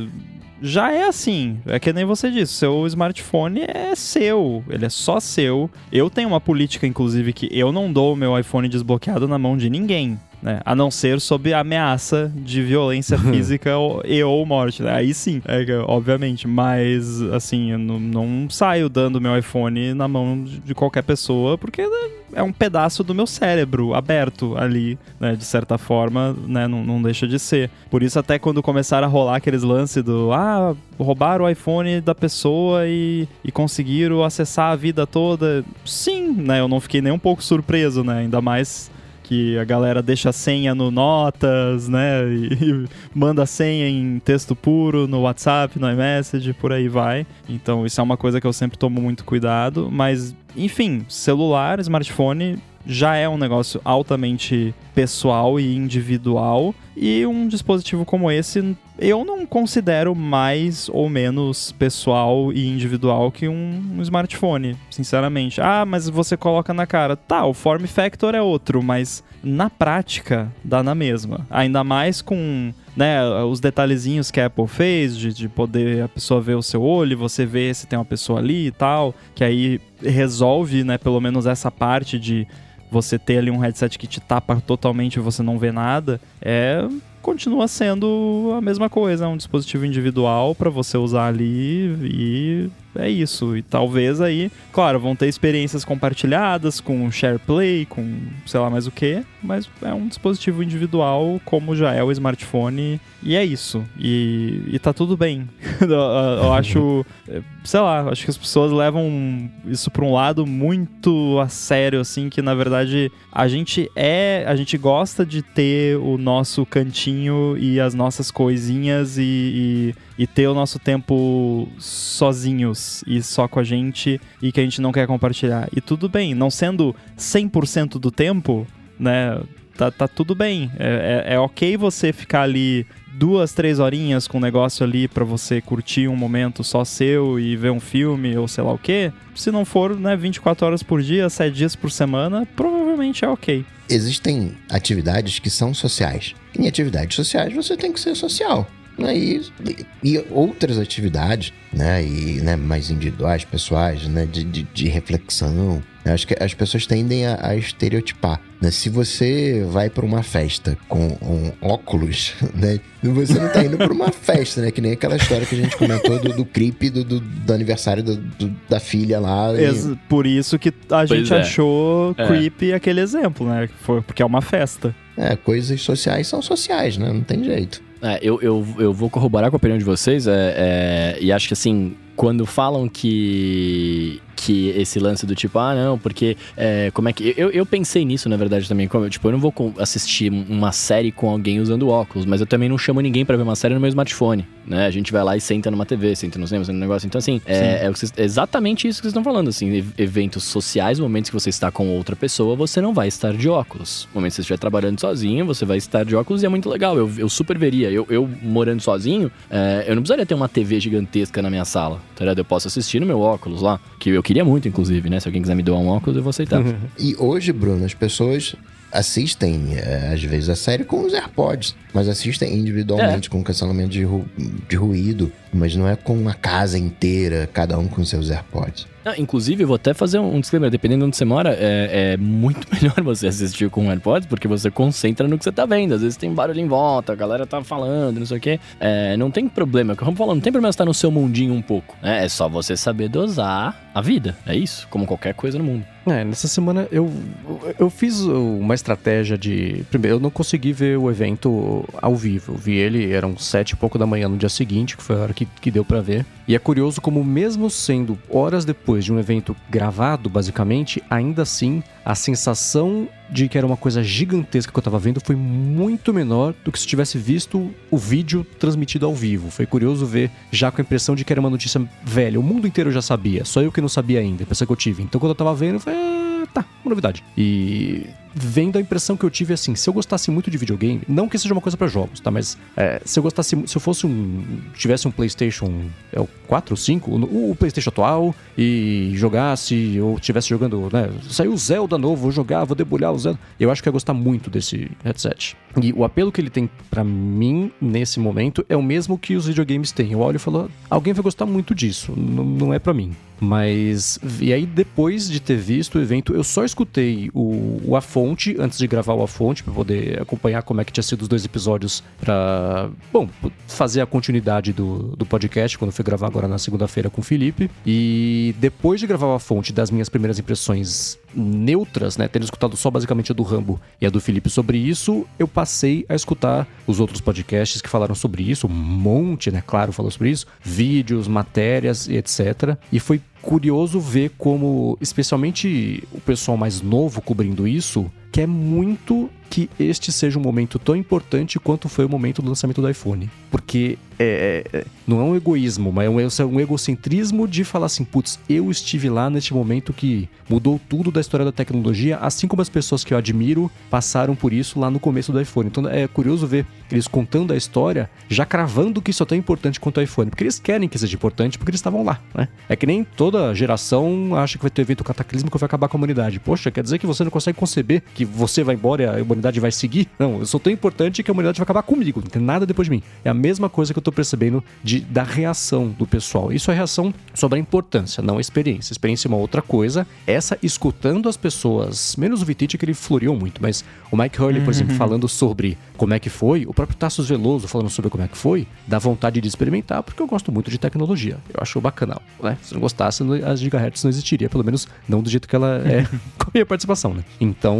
já é assim. É que nem você disse, seu smartphone é seu, ele é só seu. Eu tenho uma política, inclusive, que eu não dou o meu iPhone desbloqueado na mão de ninguém. Né? A não ser sob ameaça de violência [laughs] física ou, e ou morte, né? Aí sim, é, obviamente. Mas, assim, eu não, não saio dando meu iPhone na mão de qualquer pessoa, porque né, é um pedaço do meu cérebro aberto ali, né? De certa forma, né? Não, não deixa de ser. Por isso, até quando começaram a rolar aqueles lances do ah, roubaram o iPhone da pessoa e, e conseguiram acessar a vida toda. Sim, né? Eu não fiquei nem um pouco surpreso, né? Ainda mais que a galera deixa a senha no Notas, né? E, e manda a senha em texto puro no WhatsApp, no iMessage, por aí vai. Então isso é uma coisa que eu sempre tomo muito cuidado. Mas, enfim, celular, smartphone já é um negócio altamente pessoal e individual. E um dispositivo como esse eu não considero mais ou menos pessoal e individual que um, smartphone, sinceramente. Ah, mas você coloca na cara. Tá, o form factor é outro, mas na prática dá na mesma. Ainda mais com né, os detalhezinhos que a Apple fez, de, de poder a pessoa ver o seu olho, você ver se tem uma pessoa ali e tal, que aí resolve, né, pelo menos essa parte de você ter ali um headset que te tapa totalmente e você não vê nada, é continua sendo a mesma coisa, é um dispositivo individual para você usar ali e é isso. E talvez aí, claro, vão ter experiências compartilhadas com SharePlay, com sei lá mais o que, mas é um dispositivo individual, como já é o smartphone, e é isso. E, e tá tudo bem. [laughs] eu acho, sei lá, acho que as pessoas levam isso pra um lado muito a sério, assim, que na verdade a gente é, a gente gosta de ter o nosso cantinho e as nossas coisinhas e, e, e ter o nosso tempo sozinhos e só com a gente e que a gente não quer compartilhar. E tudo bem, não sendo 100% do tempo, né? Tá, tá tudo bem. É, é, é ok você ficar ali duas, três horinhas com um negócio ali para você curtir um momento só seu e ver um filme ou sei lá o que. Se não for, né, 24 horas por dia, 7 dias por semana, provavelmente é ok. Existem atividades que são sociais. Em atividades sociais você tem que ser social. Né? E, e, outras atividades, né? E, né, mais individuais, pessoais, né? De, de, de reflexão. Acho que as pessoas tendem a, a estereotipar. Né? Se você vai para uma festa com um óculos, [laughs] né? Você não tá indo para uma festa, né? Que nem aquela história que a gente comentou do, do creep do, do, do aniversário do, do, da filha lá. E... Por isso que a pois gente é. achou é. creepy aquele exemplo, né? Foi porque é uma festa. É, coisas sociais são sociais, né? Não tem jeito. É, eu, eu, eu vou corroborar com a opinião de vocês, é, é, e acho que assim, quando falam que que esse lance do tipo, ah, não, porque é, como é que. Eu, eu pensei nisso, na verdade, também. Como, tipo, eu não vou assistir uma série com alguém usando óculos, mas eu também não chamo ninguém para ver uma série no meu smartphone, né? A gente vai lá e senta numa TV, senta no cinema, senta no negócio. Então, assim, é, é, exatamente isso que vocês estão falando, assim, eventos sociais, momentos que você está com outra pessoa, você não vai estar de óculos. No momento que você estiver trabalhando sozinho, você vai estar de óculos e é muito legal. Eu, eu super veria. Eu, eu morando sozinho, é, eu não precisaria ter uma TV gigantesca na minha sala, tá ligado? Eu posso assistir no meu óculos lá, que eu queria muito, inclusive, né? Se alguém quiser me doar um óculos, eu vou aceitar. Uhum. E hoje, Bruno, as pessoas assistem, é, às vezes, a série com os AirPods, mas assistem individualmente, é. com cancelamento de, ru de ruído, mas não é com a casa inteira, cada um com seus AirPods. Ah, inclusive, eu vou até fazer um disclaimer, dependendo de onde você mora, é, é, muito [laughs] melhor você assistir com AirPods, porque você concentra no que você tá vendo. Às vezes tem barulho em volta, a galera tá falando, não sei o quê. É, não tem problema, como falando, não tem problema estar no seu mundinho um pouco. Né? É só você saber dosar a vida. É isso, como qualquer coisa no mundo. É, nessa semana eu, eu fiz uma estratégia de. Primeiro, eu não consegui ver o evento ao vivo. Eu vi ele, eram sete e pouco da manhã no dia seguinte, que foi a hora que, que deu para ver. E é curioso como, mesmo sendo horas depois de um evento gravado, basicamente, ainda assim a sensação de que era uma coisa gigantesca que eu tava vendo foi muito menor do que se tivesse visto o vídeo transmitido ao vivo. Foi curioso ver já com a impressão de que era uma notícia velha. O mundo inteiro já sabia, só eu que não sabia ainda, a impressão que eu tive. Então quando eu tava vendo, falei, ah, tá, uma novidade. E vendo a impressão que eu tive assim, se eu gostasse muito de videogame, não que seja uma coisa para jogos, tá? Mas é, se eu gostasse, se eu fosse um. tivesse um PlayStation é o 4 ou 5, o, o, PlayStation atual, e jogasse, ou estivesse jogando, né? Saiu o Zelda novo, vou jogar, vou debulhar o Zelda. Eu acho que ia gostar muito desse headset. E o apelo que ele tem para mim nesse momento é o mesmo que os videogames têm. Eu olho e falo, alguém vai gostar muito disso, N não é para mim. Mas. E aí, depois de ter visto o evento, eu só escutei o, o A Fonte antes de gravar o A Fonte, pra poder acompanhar como é que tinha sido os dois episódios, pra. Bom, fazer a continuidade do, do podcast, quando eu fui gravar agora na segunda-feira com o Felipe. E depois de gravar o A Fonte, das minhas primeiras impressões neutras, né? Tendo escutado só basicamente a do Rambo e a do Felipe sobre isso, eu passei a escutar os outros podcasts que falaram sobre isso, um monte, né? Claro, falou sobre isso, vídeos, matérias e etc. E foi curioso ver como, especialmente o pessoal mais novo cobrindo isso, quer muito que este seja um momento tão importante quanto foi o momento do lançamento do iPhone. Porque é, é, é não é um egoísmo, mas é um, é um egocentrismo de falar assim, putz, eu estive lá neste momento que mudou tudo da história da tecnologia, assim como as pessoas que eu admiro passaram por isso lá no começo do iPhone. Então é curioso ver eles contando a história, já cravando que isso é tão importante quanto o iPhone, porque eles querem que seja importante, porque eles estavam lá, né? É que nem toda geração acha que vai ter evento cataclismo que vai acabar com a humanidade. Poxa, quer dizer que você não consegue conceber que você vai embora e a humanidade vai seguir? Não, eu sou tão importante que a humanidade vai acabar comigo, não tem nada depois de mim. É a mesma coisa que eu tô percebendo de, da reação do pessoal. Isso é reação sobre a importância, não a experiência. A experiência é uma outra coisa. Essa, escutando as pessoas, menos o Vitite, que ele floriu muito, mas o Mike Hurley, por exemplo, uhum. falando sobre como é que foi, o próprio Tassos Veloso falando sobre como é que foi, dá vontade de experimentar, porque eu gosto muito de tecnologia. Eu acho bacana, né? Se não gostasse, as gigahertz não existiria, pelo menos não do jeito que ela é [laughs] com a minha participação, né? Então,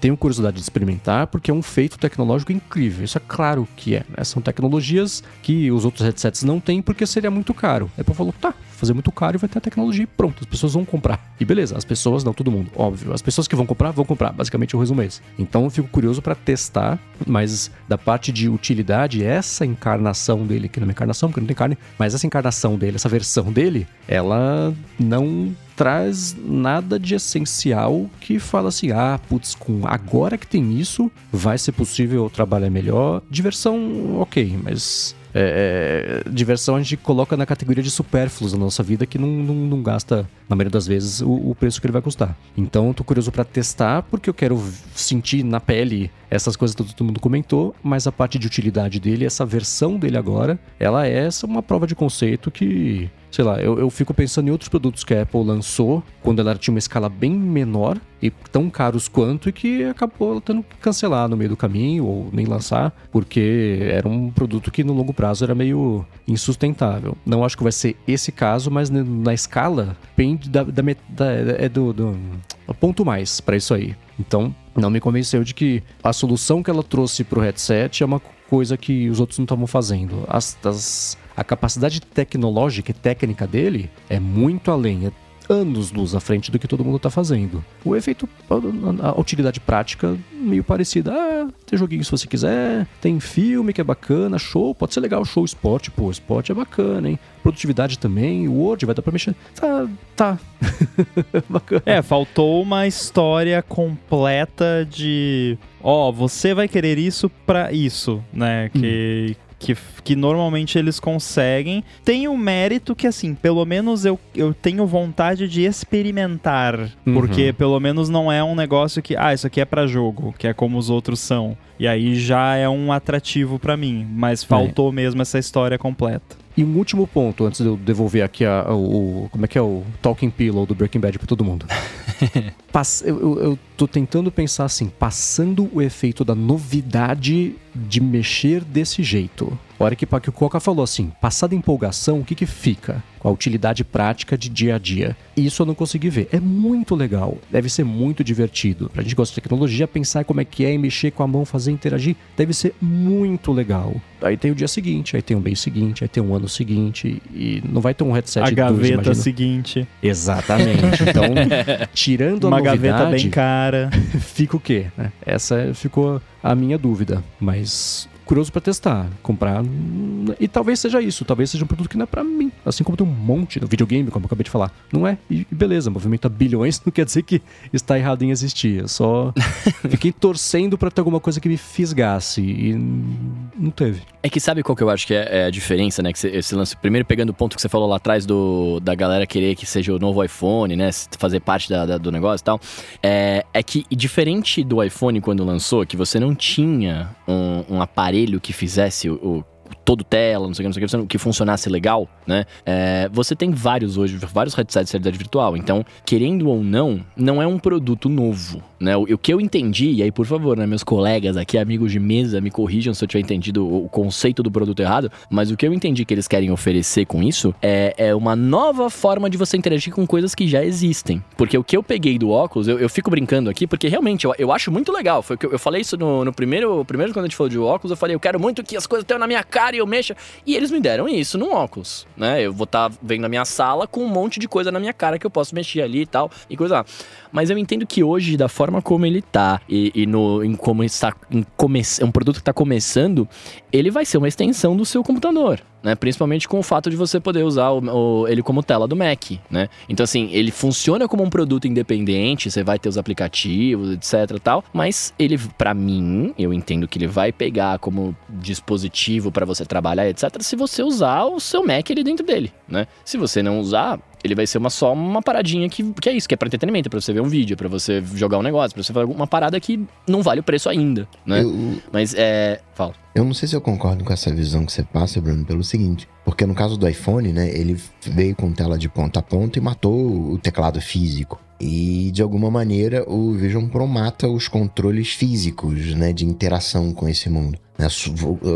tenho curiosidade de experimentar, porque é um feito tecnológico incrível. Isso é claro que é, né? São tecnologias que os outros headsets não têm, porque seria muito caro. Aí Apple falou, tá, fazer muito caro e vai ter a tecnologia e pronto, as pessoas vão comprar. E beleza, as pessoas, não todo mundo, óbvio. As pessoas que vão comprar, vão comprar. Basicamente o resumo é esse. Então eu fico curioso para testar, mas da parte de utilidade, essa encarnação dele, que não é encarnação, porque não tem carne, mas essa encarnação dele, essa versão dele, ela não traz nada de essencial que fala assim: ah, putz, com agora que tem isso, vai ser possível trabalhar melhor. Diversão, ok, mas é, é, diversão a gente coloca na categoria de supérfluos na nossa vida que não, não, não gasta, na maioria das vezes, o, o, preço que ele vai custar. Então, tô curioso para testar, porque eu quero sentir na pele essas coisas que todo mundo comentou, mas a parte de utilidade dele, essa versão dele agora, ela é uma prova de conceito que sei lá, eu, eu fico pensando em outros produtos que a Apple lançou quando ela tinha uma escala bem menor e tão caros quanto e que acabou tendo que cancelar no meio do caminho ou nem lançar porque era um produto que no longo prazo era meio insustentável. Não acho que vai ser esse caso, mas na escala depende da, da, da é do, do ponto mais para isso aí. Então, não me convenceu de que a solução que ela trouxe para o headset é uma coisa que os outros não estavam fazendo. As, as, a capacidade tecnológica e técnica dele é muito além, é anos luz à frente do que todo mundo está fazendo. O efeito, a, utilidade prática, meio parecida. Ah, tem joguinho se você quiser, tem filme que é bacana, show, pode ser legal, show esporte, pô, esporte é bacana, hein? Produtividade também, Word vai dar pra mexer. Tá, tá. [laughs] bacana. É, faltou uma história completa de. Ó, oh, você vai querer isso para isso, né? Que. Hum que, que normalmente eles conseguem. Tem o mérito que, assim, pelo menos eu, eu tenho vontade de experimentar. Uhum. Porque pelo menos não é um negócio que, ah, isso aqui é para jogo, que é como os outros são. E aí já é um atrativo para mim. Mas faltou é. mesmo essa história completa. E um último ponto, antes de eu devolver aqui a, a, o. Como é que é o Talking Pillow do Breaking Bad pra todo mundo. [laughs] Pass, eu, eu, eu tô tentando pensar assim, passando o efeito da novidade de mexer desse jeito. A hora que, o Coca falou assim, passada empolgação, o que que fica? Com a utilidade prática de dia a dia. Isso eu não consegui ver. É muito legal. Deve ser muito divertido. Pra gente que gosta de tecnologia, pensar como é que é e mexer com a mão, fazer interagir, deve ser muito legal. Aí tem o dia seguinte, aí tem o mês seguinte, aí tem o ano seguinte, e não vai ter um headset A gaveta dois, seguinte. Exatamente. Então, [laughs] tirando Uma a novidade... Uma gaveta bem cara. [laughs] fica o quê? Né? Essa ficou a minha dúvida. Mas mais curioso para testar, comprar. E talvez seja isso, talvez seja um produto que não é para mim. Assim como tem um monte no videogame, como eu acabei de falar. Não é. E beleza, movimenta bilhões [laughs] não quer dizer que está errado em existir. Eu só [laughs] fiquei torcendo para ter alguma coisa que me fisgasse. E não teve. É que sabe qual que eu acho que é, é a diferença, né? Que cê- esse lance, primeiro pegando o ponto que você falou lá atrás do, da galera querer que seja o novo iPhone, né? Fazer parte da- da- do negócio e tal. É, é que, diferente do iPhone quando lançou, que você não tinha um, um aparelho que fizesse o. o todo tela, não sei o que, não sei o que, que funcionasse legal, né? É, você tem vários hoje, vários headsets de realidade virtual. Então, querendo ou não, não é um produto novo, né? O, o que eu entendi, e aí, por favor, né, meus colegas aqui, amigos de mesa, me corrijam se eu tiver entendido o, o conceito do produto errado, mas o que eu entendi que eles querem oferecer com isso é, é uma nova forma de você interagir com coisas que já existem. Porque o que eu peguei do óculos, eu, eu fico brincando aqui, porque realmente eu, eu acho muito legal. Foi que eu, eu falei isso no, no primeiro, primeiro quando a gente falou de óculos, eu falei, eu quero muito que as coisas tenham na minha cara e eu mexa. E eles me deram isso no óculos, né? Eu vou estar vendo a minha sala com um monte de coisa na minha cara que eu posso mexer ali e tal, e coisa lá. Mas eu entendo que hoje, da forma como ele tá, e, e no, em como está em come, um produto que está começando, ele vai ser uma extensão do seu computador. Né? Principalmente com o fato de você poder usar o- o- ele como tela do Mac, né? Então, assim, ele funciona como um produto independente, você vai ter os aplicativos, etc tal, mas ele, pra mim, eu entendo que ele vai pegar como dispositivo pra você trabalhar, etc, se você usar o seu Mac ali dentro dele, né? Se você não usar, ele vai ser uma só uma paradinha que, que é isso, que é pra entretenimento, é pra você ver um vídeo, é pra você jogar um negócio, pra você fazer uma parada que não vale o preço ainda, né? Eu, Mas é. Fala. eu não sei se eu concordo com essa visão que você passa, Bruno, pelo seguinte. Porque no caso do iPhone, né, ele veio com tela de ponta a ponta e matou o teclado físico. E de alguma maneira o Vision Pro mata os controles físicos, né, de interação com esse mundo. Né,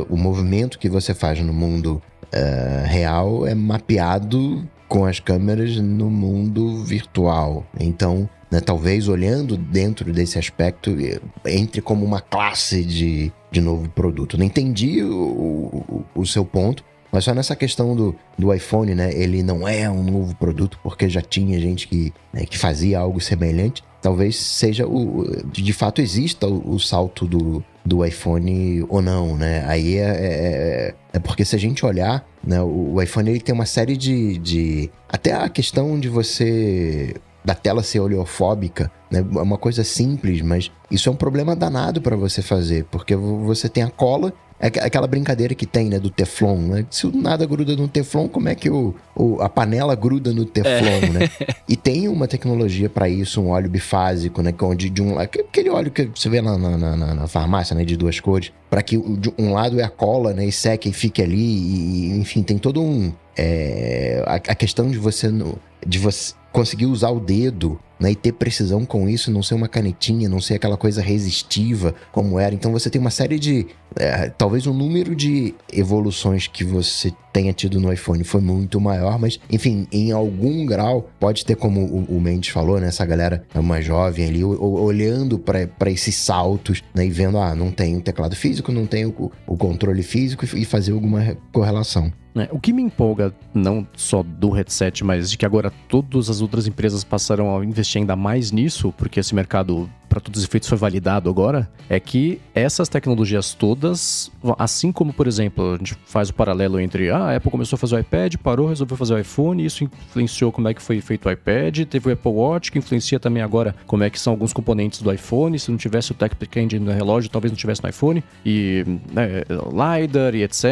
o- movimento que você faz no mundo eh, real é mapeado com as câmeras no mundo virtual. Então, né, talvez olhando dentro desse aspecto, eh, entre como uma classe de, de novo produto. Não entendi o, o, o seu ponto, mas só nessa questão do, do iPhone, né? Ele não é um novo produto porque já tinha gente que, né, que fazia algo semelhante. Talvez seja o. De fato exista o, o salto do, do iPhone ou não, né? Aí é, é, é porque se a gente olhar, né, o, o iPhone ele tem uma série de, de. Até a questão de você. Da tela ser oleofóbica, né? É uma coisa simples, mas isso é um problema danado para você fazer, porque vo- você tem a cola. É aqu- aquela brincadeira que tem, né, do Teflon, né? Se o nada gruda no Teflon, como é que o, o- a panela gruda no Teflon, né? [laughs] E tem uma tecnologia para isso, um óleo bifásico, né? que Onde de um. Aquele óleo que você vê lá na, na- na- na farmácia, né? De duas cores. para que um lado é a cola, né? E seque e fique ali. E, enfim, tem todo um. é, a, a questão de você. no- de você conseguir usar o dedo. Né, e ter precisão com isso, não ser uma canetinha, não ser aquela coisa resistiva como era. Então você tem uma série de. é, talvez o número de evoluções que você tenha tido no iPhone foi muito maior, mas enfim, em algum grau, pode ter, como o, o Mendes falou, né? Essa galera mais jovem ali, o- olhando para esses saltos, né? E vendo, ah, não tem o teclado físico, não tem o, controle físico e, fazer alguma re- correlação. Né? O que me empolga, não só do headset, mas de que agora todas as outras empresas passaram a investir ainda mais nisso, porque esse mercado, para todos os efeitos, foi validado agora, é que essas tecnologias todas, assim como, por exemplo, a gente faz o paralelo entre ah, a Apple começou a fazer o iPad, parou, resolveu fazer o iPhone, isso influenciou como é que foi feito o iPad, teve o Apple Watch, que influencia também agora como é que são alguns componentes do iPhone, se não tivesse o Tech Engine no relógio, talvez não tivesse no iPhone, e né, LiDAR e etc,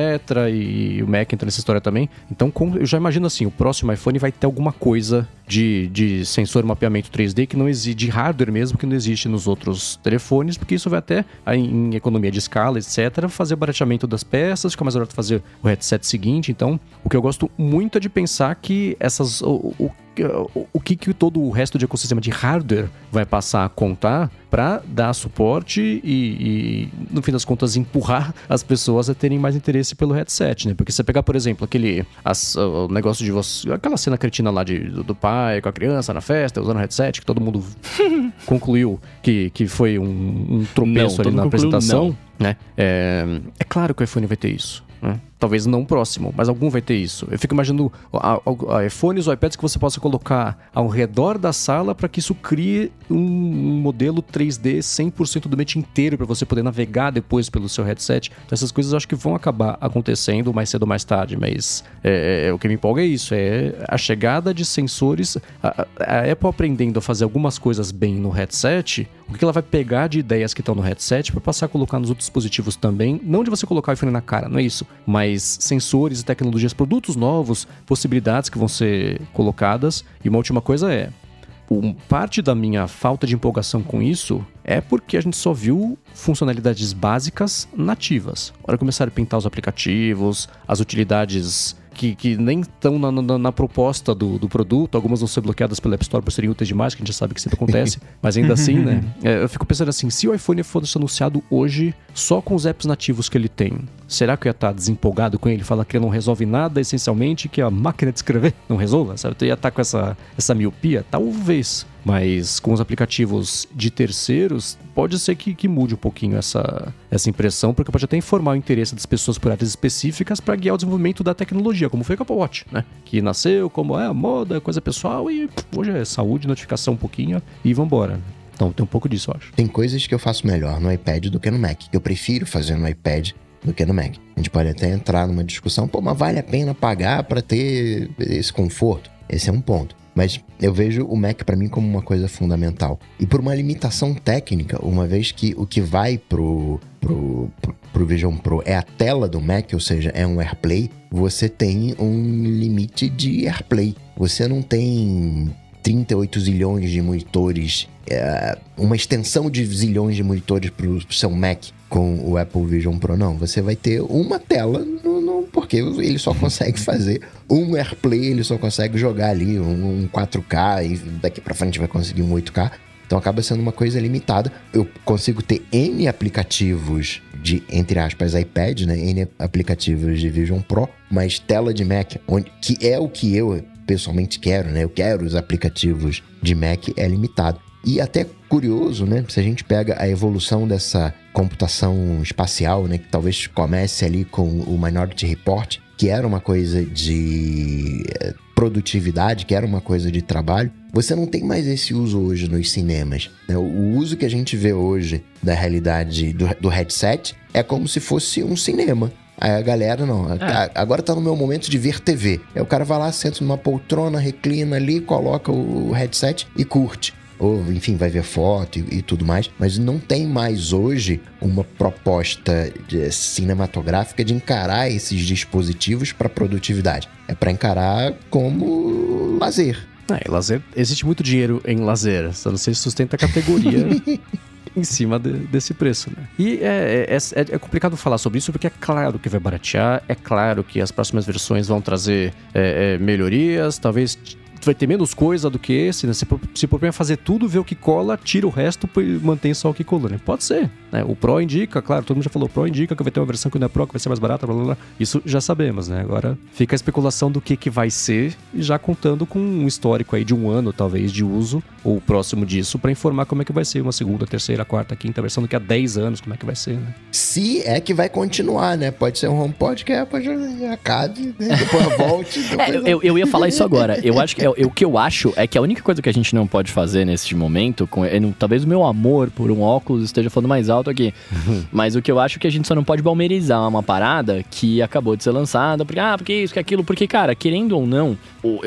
e o Mac entra nessa história também. Então, eu já imagino assim, o próximo iPhone vai ter alguma coisa de, de sensor mapeamento 3D que não existe, de hardware mesmo, que não existe nos outros telefones, porque isso vai até, em economia de escala, etc, fazer barateamento das peças, fica mais barato fazer o headset seguinte. Então, o que eu gosto muito é de pensar que essas... o- o- o, o que, que todo o resto de ecossistema de hardware vai passar a contar para dar suporte e, e, no fim das contas, empurrar as pessoas a terem mais interesse pelo headset, né? Porque você pegar, por exemplo, aquele as- o negócio de você. aquela cena cretina lá de, do, do pai com a criança na festa, usando o headset, que todo mundo [laughs] concluiu que, que foi um, um tropeço Não, ali na apresentação. não. Né? É, é claro que o iPhone vai ter isso. né? Talvez não próximo, mas algum vai ter isso. Eu fico imaginando iPhones ou iPads que você possa colocar ao redor da sala para que isso crie um, modelo 3D 100% do ambiente inteiro para você poder navegar depois pelo seu headset. Então essas coisas eu acho que vão acabar acontecendo mais cedo ou mais tarde, mas é, é, o que me empolga é isso, é a chegada de sensores, a- a Apple aprendendo a fazer algumas coisas bem no headset, o que ela vai pegar de ideias que estão no headset para passar a colocar nos outros dispositivos também. Não de você colocar o iPhone na cara, não é isso. Mas sensores, tecnologias, produtos novos, possibilidades que vão ser colocadas. E uma última coisa é, um, parte da minha falta de empolgação com isso é porque a gente só viu funcionalidades básicas nativas. Hora começaram a pintar os aplicativos, as utilidades que, que nem estão na, na, na, proposta do, do produto, algumas vão ser bloqueadas pela App Store por serem úteis demais, que a gente já sabe que sempre acontece, [laughs] mas ainda assim, né? É, eu fico pensando assim, se o iPhone fosse anunciado hoje só com os apps nativos que ele tem, será que eu ia estar desempolgado com ele? Falar que ele não resolve nada, essencialmente, que a máquina de escrever não resolva, sabe? Eu ia estar com essa, essa miopia? Talvez. Mas com os aplicativos de terceiros, pode ser que, que, mude um pouquinho essa, essa impressão, porque pode até informar o interesse das pessoas por áreas específicas para guiar o desenvolvimento da tecnologia, como foi o Apple Watch, né? Que nasceu como é moda, coisa pessoal, e hoje é saúde, notificação um pouquinho e vambora. Então tem um pouco disso, eu acho. Tem coisas que eu faço melhor no iPad do que no Mac. Eu prefiro fazer no iPad do que no Mac. A gente pode até entrar numa discussão, pô, mas vale a pena pagar para ter esse conforto? Esse é um ponto. Mas eu vejo o Mac para mim como uma coisa fundamental. E por uma limitação técnica, uma vez que o que vai pro, pro, pro, pro Vision Pro é a tela do Mac, ou seja, é um AirPlay, você tem um limite de AirPlay. Você não tem 38 zilhões de monitores, é, uma extensão de zilhões de monitores para o seu Mac com o Apple Vision Pro, não. Você vai ter uma tela, no, porque ele só consegue [laughs] fazer um AirPlay, ele só consegue jogar ali um, um 4K e daqui para frente vai conseguir um 8K. Então acaba sendo uma coisa limitada. Eu consigo ter N aplicativos de, entre aspas, iPad, né? N aplicativos de Vision Pro, mas tela de Mac, onde, que é o que eu pessoalmente quero, né? Eu quero os aplicativos de Mac, é limitado. E até curioso, né? Se a gente pega a evolução dessa computação espacial, né? Que talvez comece ali com o Minority Report, que era uma coisa de eh, produtividade, que era uma coisa de trabalho, você não tem mais esse uso hoje nos cinemas. Né? O uso que a gente vê hoje da realidade do, do headset é como se fosse um cinema. Aí a galera, não, é. agora tá no meu momento de ver TV. Aí o cara vai lá, senta numa poltrona, reclina ali, coloca o headset e curte ou enfim, vai ver foto e, e, tudo mais, mas não tem mais hoje uma proposta de, cinematográfica de encarar esses dispositivos para produtividade. É para encarar como lazer. É, lazer, existe muito dinheiro em lazer, só não sei se sustenta a categoria [laughs] em cima de, desse preço, né? E é, é, é, é, complicado falar sobre isso porque é claro que vai baratear, é claro que as próximas versões vão trazer é, é melhorias, talvez vai ter menos coisa do que esse, né? Se, se propõe a fazer tudo, vê o que cola, tira o resto e mantém só o que colou, né? Pode ser, né? O Pro indica, claro, todo mundo já falou, o Pro indica que vai ter uma versão que não é Pro, que vai ser mais barata, blá blá blá. Isso já sabemos, né? Agora fica a especulação do que que vai ser, e já contando com um histórico aí de um ano, talvez, de uso, ou próximo disso, para informar como é que vai ser uma segunda, terceira, quarta, quinta versão daqui a 10 anos, como é que vai ser, né? Se é que vai continuar, né? Pode ser um HomePod que é, pode acabe, né? depois [laughs] volte. Depois é, eu, eu ia falar isso agora. Eu acho que é, o que eu acho é que a única coisa que a gente não pode fazer nesse momento, com, é, talvez o meu amor por um óculos esteja falando mais alto aqui, [laughs] mas o que eu acho é que a gente só não pode balmerizar uma parada que acabou de ser lançada, porque, ah, porque isso, que aquilo, porque, cara, querendo ou não,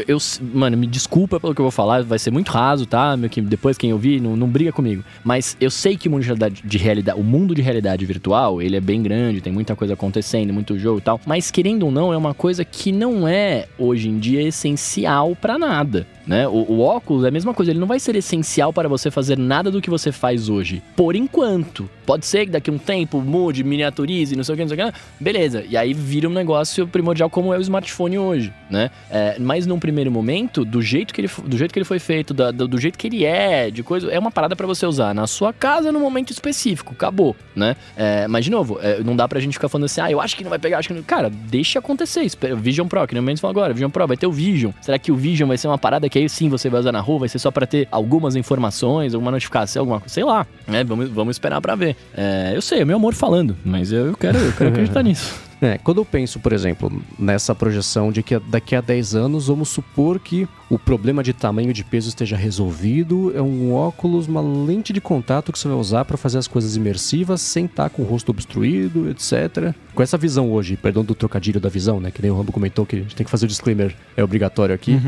eu, mano, me desculpa pelo que eu vou falar, vai ser muito raso, tá? Meu, que depois quem ouvir, não, não briga comigo. Mas eu sei que o mundo de realidade, de realidade, o mundo de realidade virtual, ele é bem grande, tem muita coisa acontecendo, muito jogo e tal. Mas querendo ou não, é uma coisa que não é, hoje em dia, essencial para nada. Né? O, o, óculos é a mesma coisa, ele não vai ser essencial para você fazer nada do que você faz hoje. Por enquanto. Pode ser que daqui a um tempo mude, miniaturize, não sei o que, não sei o que. Beleza. E aí vira um negócio primordial como é o smartphone hoje, né? É, mas num primeiro momento, do jeito que ele, do jeito que ele foi feito, do, do jeito que ele é, de coisa, é uma parada para você usar na sua casa no momento específico. Acabou, né? É, mas, de novo, é, não dá pra gente ficar falando assim, ah, eu acho que não vai pegar, acho que não. Cara, deixa acontecer. Vision Pro, que no momento falou agora, Vision Pro, vai ter o Vision. Será que o Vision vai ser uma parada que aí sim você vai usar na rua, vai ser só para ter algumas informações, alguma notificação, alguma coisa, sei lá, né? Vamos, vamos esperar para ver. É, eu sei, é meu amor falando, mas eu, eu quero, eu quero [laughs] acreditar nisso. É, quando eu penso, por exemplo, nessa projeção de que daqui a 10 anos, vamos supor que o problema de tamanho de peso esteja resolvido, é um óculos, uma lente de contato que você vai usar para fazer as coisas imersivas sem estar com o rosto obstruído, etc. Com essa visão hoje, perdão do trocadilho da visão, né? Que nem o Rambo comentou que a gente tem que fazer o disclaimer, é obrigatório aqui.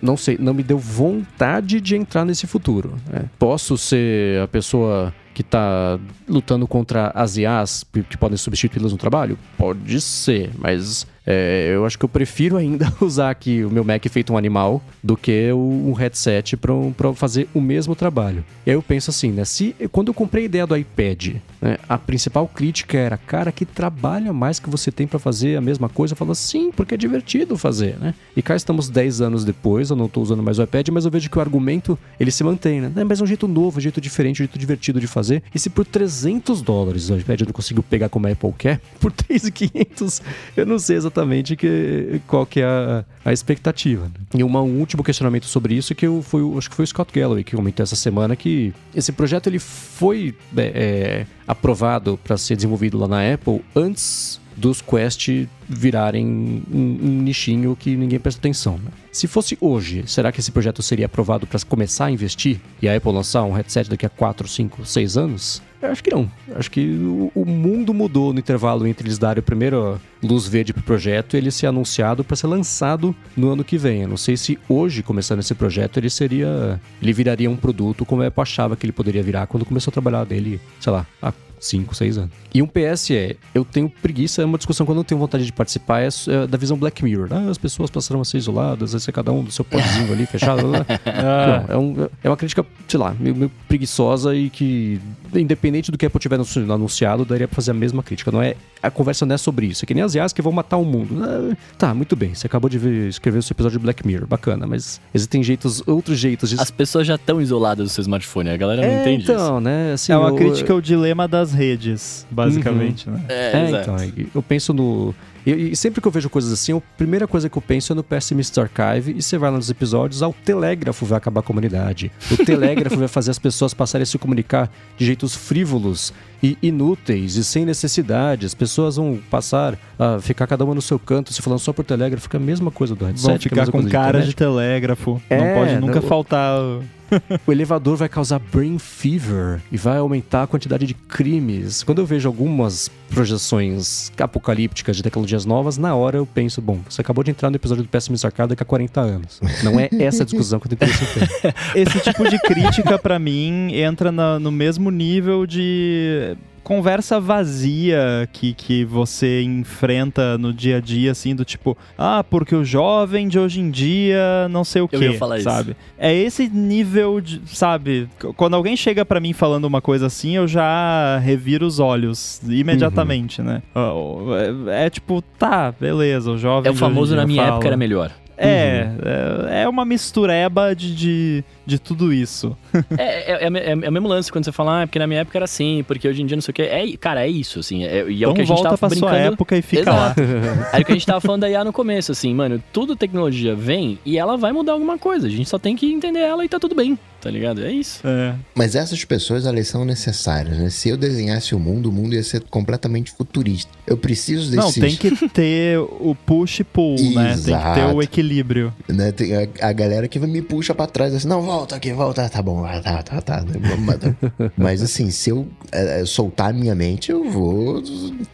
Não sei, não me deu vontade de entrar nesse futuro. né? Posso ser a pessoa que tá lutando contra as IAs que podem substituí-las no trabalho? Pode ser, mas é, eu acho que eu prefiro ainda [laughs] usar aqui o meu Mac feito um animal do que um headset para fazer o mesmo trabalho. E aí eu penso assim, né? Se, quando eu comprei a ideia do iPad, né, a principal crítica era, cara, que trabalha mais que você tem para fazer a mesma coisa. Eu falo, sim, porque é divertido fazer, né? E cá estamos 10 anos depois, eu não tô usando mais o iPad, mas eu vejo que o argumento, ele se mantém, né? É, mas é um jeito novo, um jeito diferente, um jeito divertido de fazer. E se por 300 dólares o iPad eu não consigo pegar como a Apple quer, [laughs] por 3.500 eu não sei exatamente que, qual que é a, a expectativa. né? E um último questionamento sobre isso que eu, foi, acho que foi o Scott Galloway que comentou essa semana que esse projeto ele foi é, é, aprovado para ser desenvolvido lá na Apple antes dos Quest virarem um, um nichinho que ninguém presta atenção. né? Se fosse hoje, será que esse projeto seria aprovado para começar a investir e a Apple lançar um headset daqui a 4, 5, 6 anos? Eu acho que não. Acho que o, o mundo mudou no intervalo entre eles darem a primeira luz verde pro projeto e ele ser anunciado para ser lançado no ano que vem. Eu não sei se hoje, começando esse projeto, ele seria. Ele viraria um produto como a Apple achava que ele poderia virar quando começou a trabalhar dele, sei lá, há 5, 6 anos. E um PS é, eu tenho preguiça, é uma discussão quando eu não tenho vontade de participar, é, é da visão Black Mirror. Ah, as pessoas passaram a ser isoladas, vai ser cada um do seu podzinho ali, fechado. né? [laughs] Ah, Não, é, um- é uma crítica, sei lá, meio, meio preguiçosa e que, independente do que a Apple tiver anunci- anunciado, daria pra fazer a mesma crítica. Não é, a conversa não é sobre isso. É que nem as IAs que vão matar o mundo. Ah, tá, muito bem. Você acabou de ver- escrever o seu episódio de Black Mirror. Bacana, mas existem jeitos, outros jeitos de. As pessoas já estão isoladas do seu smartphone, a galera não é, entende então, né? Assim, é uma eu- crítica ao dilema das redes, basicamente, né? isso. É, É, então, eu penso no. E, e sempre que eu vejo coisas assim, a primeira coisa que eu penso é no Pessimist Archive, e você vai lá nos episódios, ah, o telégrafo vai acabar com a comunidade. O telégrafo [laughs] vai fazer as pessoas passarem a se comunicar de jeitos frívolos e inúteis e sem necessidade. As pessoas vão passar a ficar cada uma no seu canto, se falando só por telégrafo, fica a mesma coisa do headset. Vão ficar com cara de internet. telégrafo. É, não pode nunca não- faltar. [laughs] o- elevador vai causar brain fever e vai aumentar a quantidade de crimes. Quando eu vejo algumas projeções apocalípticas de tecnologias novas, na hora eu penso, bom, você acabou de entrar no episódio do Pessimist Arcade daqui a 40 anos. Não é essa discussão que eu tenho ter. [laughs] Esse tipo de crítica, pra mim, entra na- no mesmo nível de conversa vazia que, que você enfrenta no dia a dia, assim, do tipo, ah, porque o jovem de hoje em dia não sei o ia falar isso. sabe? É esse nível de, sabe, quando alguém chega pra mim falando uma coisa assim, eu já reviro os olhos imediatamente, né? Ah, É, é tipo, tá, beleza, o jovem É o famoso na minha fala. época era melhor. É, é, é uma mistureba de, de, de tudo isso. [laughs] É, é, é, é- é o mesmo lance quando você fala, ah, é porque na minha época era assim, porque hoje em dia não sei o quê. É, cara, é isso, assim. É, e é o então que a gente volta tava pra brincando. sua época e fica lá. Exato. [laughs] Era o que a gente tava falando da IA no começo, assim, mano, tudo tecnologia vem e ela vai mudar alguma coisa. A gente só tem que entender ela e tá tudo bem, tá ligado? É isso. É. Mas essas pessoas, elas são necessárias, né? Se eu desenhasse o mundo, o mundo ia ser completamente futurista. Eu preciso Não, desses... tem que ter o push e pull, né? Tem que ter Exato. o equilíbrio. né, tem a, a galera que me puxa pra trás, assim, não, volta aqui, volta, tá bom, tá, tá, tá. [laughs] Mas assim, se eu é, é, soltar a minha mente, eu vou.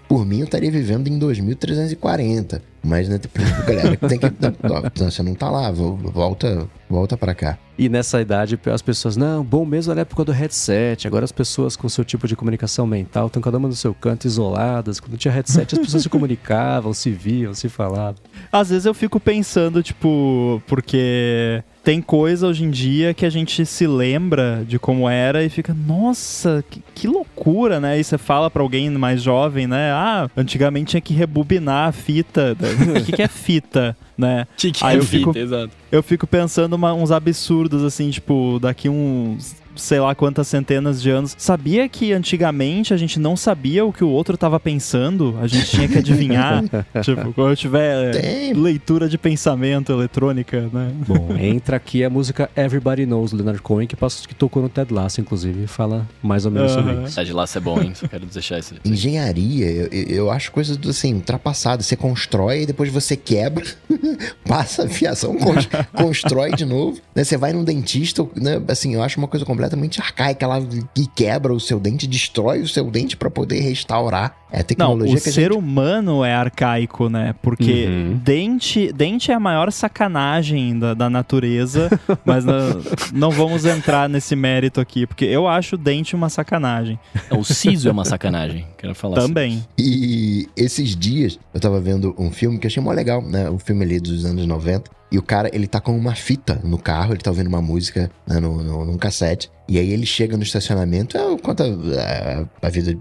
Por mim, eu estaria vivendo em 2340. Mas, né, [laughs] galera tem que. Não, você não tá lá, vo- volta, volta pra cá. E nessa idade, as pessoas, não, bom mesmo na época do headset. Agora as pessoas com seu tipo de comunicação mental estão cada uma no seu canto, isoladas. Quando tinha headset, as pessoas se comunicavam, se viam, se falavam. Às vezes eu fico pensando, tipo, porque tem coisa hoje em dia que a gente se lembra de como era e fica, nossa, que, que loucura, né? E você fala pra alguém mais jovem, né? Ah, antigamente tinha que rebobinar a fita. [laughs] O que, que é fita, né? Que que Aí é eu fita, fico- exato. Eu fico pensando uma- uns absurdos, assim, tipo, daqui uns sei lá quantas centenas de anos. Sabia que antigamente a gente não sabia o que o outro tava pensando? A gente tinha que adivinhar. [laughs] tipo, quando eu tiver Tem. leitura de pensamento eletrônica, né? Bom, entra aqui a música Everybody Knows, do Leonard Cohen, que, passou, que tocou no Ted Lasso, inclusive, fala mais ou menos sobre Aham. isso. Tá de laço é bom, hein? Só quero deixar esse. Engenharia, eu, eu- acho coisas assim, ultrapassadas. Você constrói e depois você quebra, [laughs] passa a fiação, cons- constrói de novo. Né? Você vai num dentista, né? Assim, eu acho uma coisa completamente arcaica lá que quebra o seu dente, destrói o seu dente pra poder restaurar. É Não, tecnologia o que a ser gente... humano é arcaico, né? Porque Uhum. dente, dente é a maior sacanagem da, da natureza, [laughs] mas não, não vamos entrar nesse mérito aqui, porque eu acho dente uma sacanagem. O siso é uma sacanagem. Quero falar assim. Também. E esses dias eu tava vendo um filme que eu achei mó legal, né? Um filme ali dos anos 90. E o cara, ele tá com uma fita no carro, ele tá ouvindo uma música né, no, no, num cassete. E aí ele chega no estacionamento, é, conta é, a vida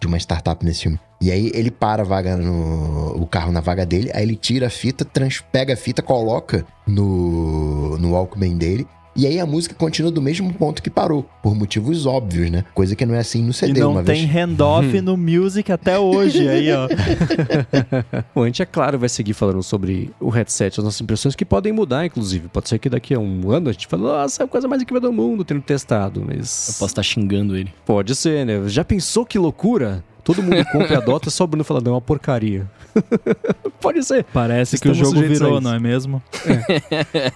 de uma startup nesse filme. E aí ele para a vaga no. o carro na vaga dele, aí ele tira a fita, trans, pega a fita, coloca no, no Walkman dele. E aí a música continua do mesmo ponto que parou, por motivos óbvios, né? Coisa que não é assim no E CD, não uma tem vez. handoff no music até hoje aí, ó. [laughs] O Ant, é claro, vai seguir falando sobre o headset, as nossas impressões que podem mudar, inclusive. Pode ser que daqui a um ano a gente fale, nossa, é a coisa mais incrível do mundo tendo testado, mas. Eu posso estar xingando ele. Pode ser, né? Já pensou que loucura? Todo mundo compra e adota, só o Bruno fala, não, é uma porcaria. [laughs] Pode ser. Parece que o Estamos jogo virou, não é mesmo?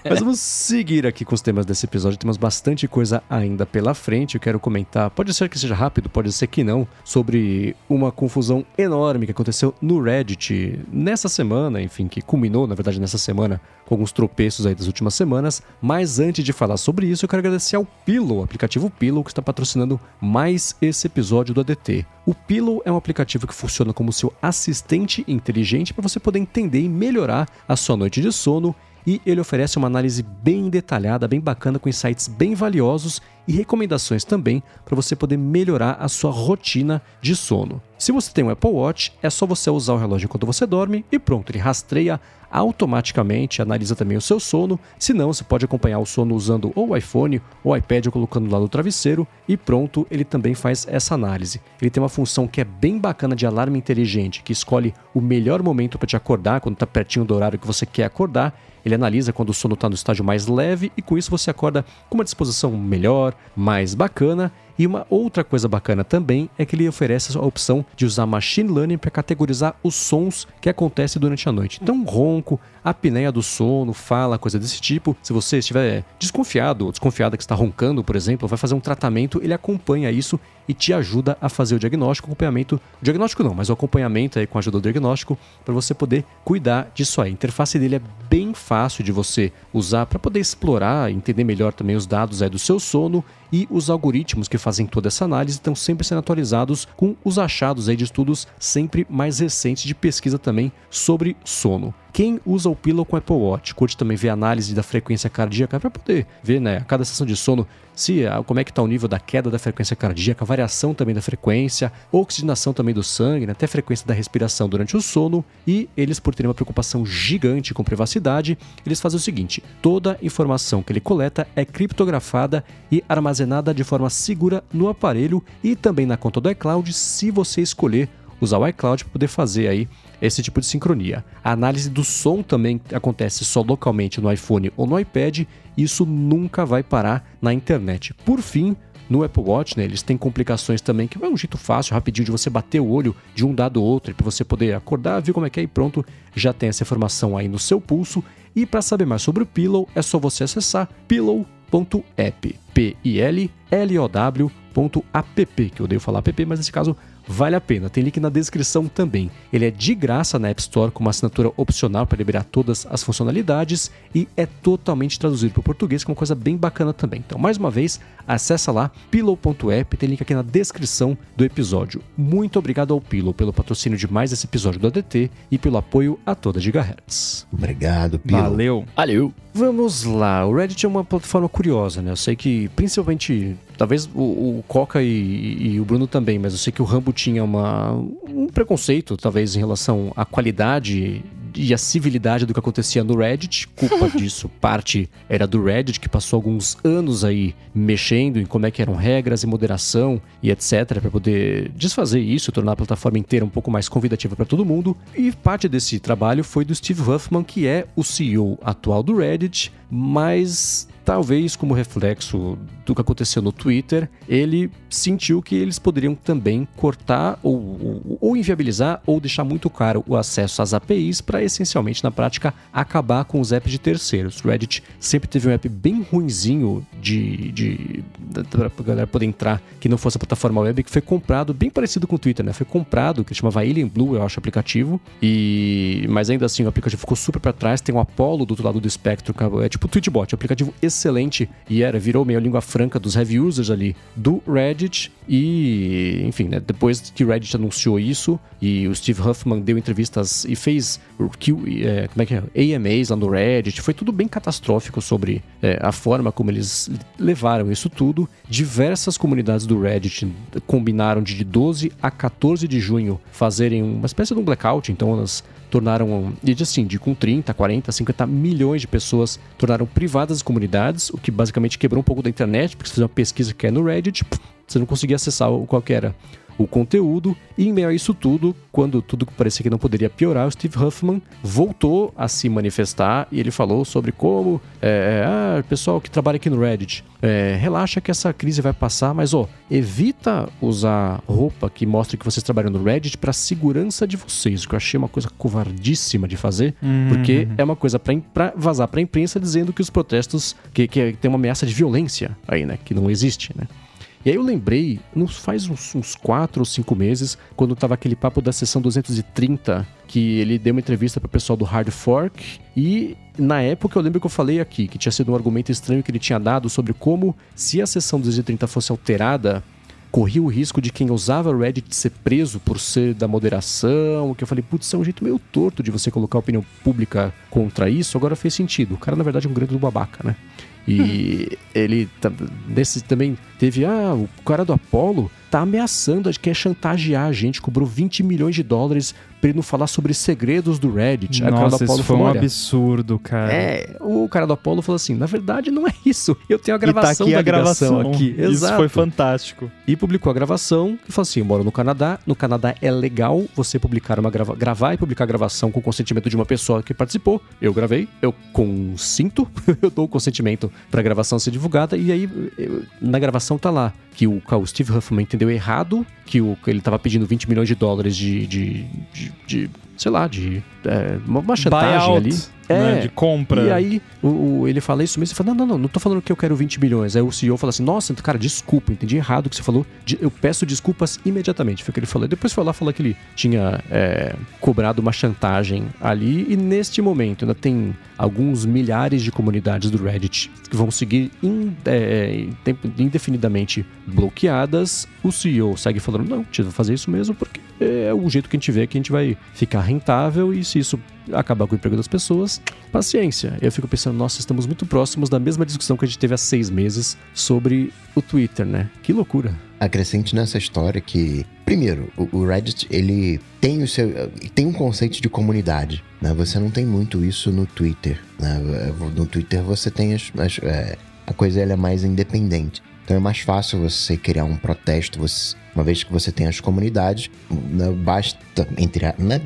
Mas vamos seguir aqui com os temas desse episódio. Temos bastante coisa ainda pela frente. Eu quero comentar, pode ser que seja rápido, pode ser que não, sobre uma confusão enorme que aconteceu no Reddit nessa semana, enfim, que culminou, na verdade, nessa semana, com alguns tropeços aí das últimas semanas. Mas antes de falar sobre isso, eu quero agradecer ao Pillow, o aplicativo Pillow, que está patrocinando mais esse episódio do ADT. O Pillow é um aplicativo que funciona como seu assistente inteligente para você poder entender e melhorar a sua noite de sono e ele oferece uma análise bem detalhada, bem bacana, com insights bem valiosos e recomendações também para você poder melhorar a sua rotina de sono. Se você tem um Apple Watch, é só você usar o relógio enquanto você dorme e pronto, ele rastreia automaticamente, analisa também o seu sono. Se não, você pode acompanhar o sono usando ou o iPhone ou o iPad ou colocando lá no travesseiro e pronto, ele também faz essa análise. Ele tem uma função que é bem bacana de alarme inteligente, que escolhe o melhor momento para te acordar quando está pertinho do horário que você quer acordar. Ele analisa quando o sono está no estágio mais leve e com isso você acorda com uma disposição melhor, mais bacana. E uma outra coisa bacana também é que ele oferece a opção de usar machine learning para categorizar os sons que acontecem durante a noite. Então, ronco, apneia do sono, fala, coisa desse tipo. Se você estiver desconfiado ou desconfiada que está roncando, por exemplo, vai fazer um tratamento, ele acompanha isso e te ajuda a fazer o diagnóstico, acompanhamento, diagnóstico não, mas o acompanhamento aí com a ajuda do diagnóstico para você poder cuidar disso aí. A interface dele é bem fácil de você usar para poder explorar, entender melhor também os dados aí do seu sono e os algoritmos que fazem toda essa análise estão sempre sendo atualizados com os achados aí de estudos sempre mais recentes de pesquisa também sobre sono. Quem usa o Pillow com Apple Watch curte também ver a análise da frequência cardíaca para poder ver, né, a cada sessão de sono se ah, como é que está o nível da queda da frequência cardíaca, variação também da frequência, oxigenação também do sangue, né, até frequência da respiração durante o sono. E eles, por terem uma preocupação gigante com privacidade, eles fazem o seguinte: toda informação que ele coleta é criptografada e armazenada de forma segura no aparelho e também na conta do iCloud, se você escolher usar o iCloud para poder fazer aí esse tipo de sincronia. A análise do som também acontece só localmente no iPhone ou no iPad, e isso nunca vai parar na internet. Por fim, no Apple Watch, né, eles têm complicações também, que é um jeito fácil, rapidinho, de você bater o olho de um dado ou outro, para você poder acordar, ver como é que é e pronto, já tem essa informação aí no seu pulso. E para saber mais sobre o Pillow, é só você acessar pillow.app, P-I-L-L-O-W.app, que eu odeio falar app, mas nesse caso vale a pena. Tem link na descrição também. Ele é de graça na App Store com uma assinatura opcional para liberar todas as funcionalidades e é totalmente traduzido para o português, que é uma coisa bem bacana também. Então, mais uma vez, acessa lá pillow.app, tem link aqui na descrição do episódio. Muito obrigado ao Pillow pelo patrocínio de mais esse episódio do ADT e pelo apoio a toda Gigahertz. Obrigado, Pilo. Valeu. Valeu. Vamos lá, o Reddit é uma plataforma curiosa, né? Eu sei que principalmente, talvez o, o Coca e, e o Bruno também, mas eu sei que o Rambo tinha uma, um preconceito, talvez, em relação à qualidade e a civilidade do que acontecia no Reddit. Culpa [laughs] disso, parte era do Reddit, que passou alguns anos aí mexendo em como é que eram regras e moderação e etc, para poder desfazer isso, tornar a plataforma inteira um pouco mais convidativa para todo mundo. E parte desse trabalho foi do Steve Huffman, que é o CEO atual do Reddit, mas talvez como reflexo do que aconteceu no Twitter, ele sentiu que eles poderiam também cortar ou, ou, ou inviabilizar ou deixar muito caro o acesso às APIs para essencialmente na prática acabar com os apps de terceiros. O Reddit sempre teve um app bem ruinzinho de, de para a galera poder entrar que não fosse a plataforma web que foi comprado bem parecido com o Twitter, né? Foi comprado que chamava Blue, eu acho, o aplicativo e mas ainda assim o aplicativo ficou super para trás. Tem o Apollo do outro lado do espectro, é tipo o Tweetbot, um aplicativo excelente excelente e era, virou meio língua franca dos heavy users ali do Reddit. E, enfim, né, depois que o Reddit anunciou isso e o Steve Huffman deu entrevistas e fez Q, é, como é que é? AMAs lá no Reddit, foi tudo bem catastrófico sobre é, a forma como eles levaram isso tudo. Diversas comunidades do Reddit combinaram de 12 a 14 de junho fazerem uma espécie de um blackout, então elas tornaram, e assim, de com 30, 40, 50 milhões de pessoas, tornaram privadas as comunidades, o que basicamente quebrou um pouco da internet, porque se fizer uma pesquisa que é no Reddit, você não conseguia acessar qual que era o conteúdo, e em meio a isso tudo, quando tudo parecia que não poderia piorar, o Steve Huffman voltou a se manifestar e ele falou sobre como, é, é ah, pessoal que trabalha aqui no Reddit, é, relaxa que essa crise vai passar, mas ó, evita usar roupa que mostre que vocês trabalham no Reddit para segurança de vocês, o que eu achei uma coisa covardíssima de fazer, uhum. porque é uma coisa para vazar para a imprensa dizendo que os protestos, que, que tem uma ameaça de violência aí, né, que não existe, né. E aí eu lembrei, nos faz uns, uns quatro ou cinco meses, quando tava aquele papo da sessão 230, que ele deu uma entrevista para o pessoal do Hard Fork e na época eu lembro que eu falei aqui que tinha sido um argumento estranho que ele tinha dado sobre como se a sessão 230 fosse alterada, corria o risco de quem usava Reddit ser preso por ser da moderação, que eu falei, putz, é um jeito meio torto de você colocar a opinião pública contra isso, agora fez sentido. O cara, na verdade, é um grande do babaca, né? E ele nesse também teve, ah, o cara do Apollo tá ameaçando, quer chantagear a gente, cobrou 20 milhões de dólares pra ele não falar sobre segredos do Reddit. Nossa, isso foi falou, um absurdo, cara. É, o cara do Apollo falou assim, na verdade não é isso, eu tenho a gravação e tá aqui da a gravação aqui. Exato. Isso foi fantástico. E publicou a gravação, que falou assim, eu moro no Canadá, no Canadá é legal você publicar uma grava gravar e publicar a gravação com o consentimento de uma pessoa que participou. Eu gravei, eu consinto, [laughs] eu dou o consentimento pra gravação ser divulgada, e aí eu, na gravação tá lá que o, o Steve Huffman entendeu errado, que o, ele estava pedindo 20 milhões de dólares de, de, de, de sei lá, de é, uma chantagem Buyout. ali. É, né, de compra. E aí o, o, ele fala isso mesmo, e fala, não, não, não, não tô falando que eu quero 20 milhões. Aí o CEO fala assim, nossa, cara, desculpa, entendi errado o que você falou, eu peço desculpas imediatamente, foi o que ele falou. Depois foi lá falar que ele tinha é, cobrado uma chantagem ali, e neste momento ainda tem alguns milhares de comunidades do Reddit que vão seguir in, é, indefinidamente bloqueadas. O CEO segue falando, não, a vou fazer isso mesmo porque é o jeito que a gente vê que a gente vai ficar rentável e se isso acabar com o emprego das pessoas, paciência. Eu fico pensando, nossa, estamos muito próximos da mesma discussão que a gente teve há seis meses sobre o Twitter, né? Que loucura. Acrescente nessa história que, primeiro, o, Reddit ele tem o seu tem um conceito de comunidade, né? Você não tem muito isso no Twitter, né? No Twitter você tem as, as é, a coisa ela é mais independente. Então é mais fácil você criar um protesto, você, uma vez que você tem as comunidades, né, basta, entre né,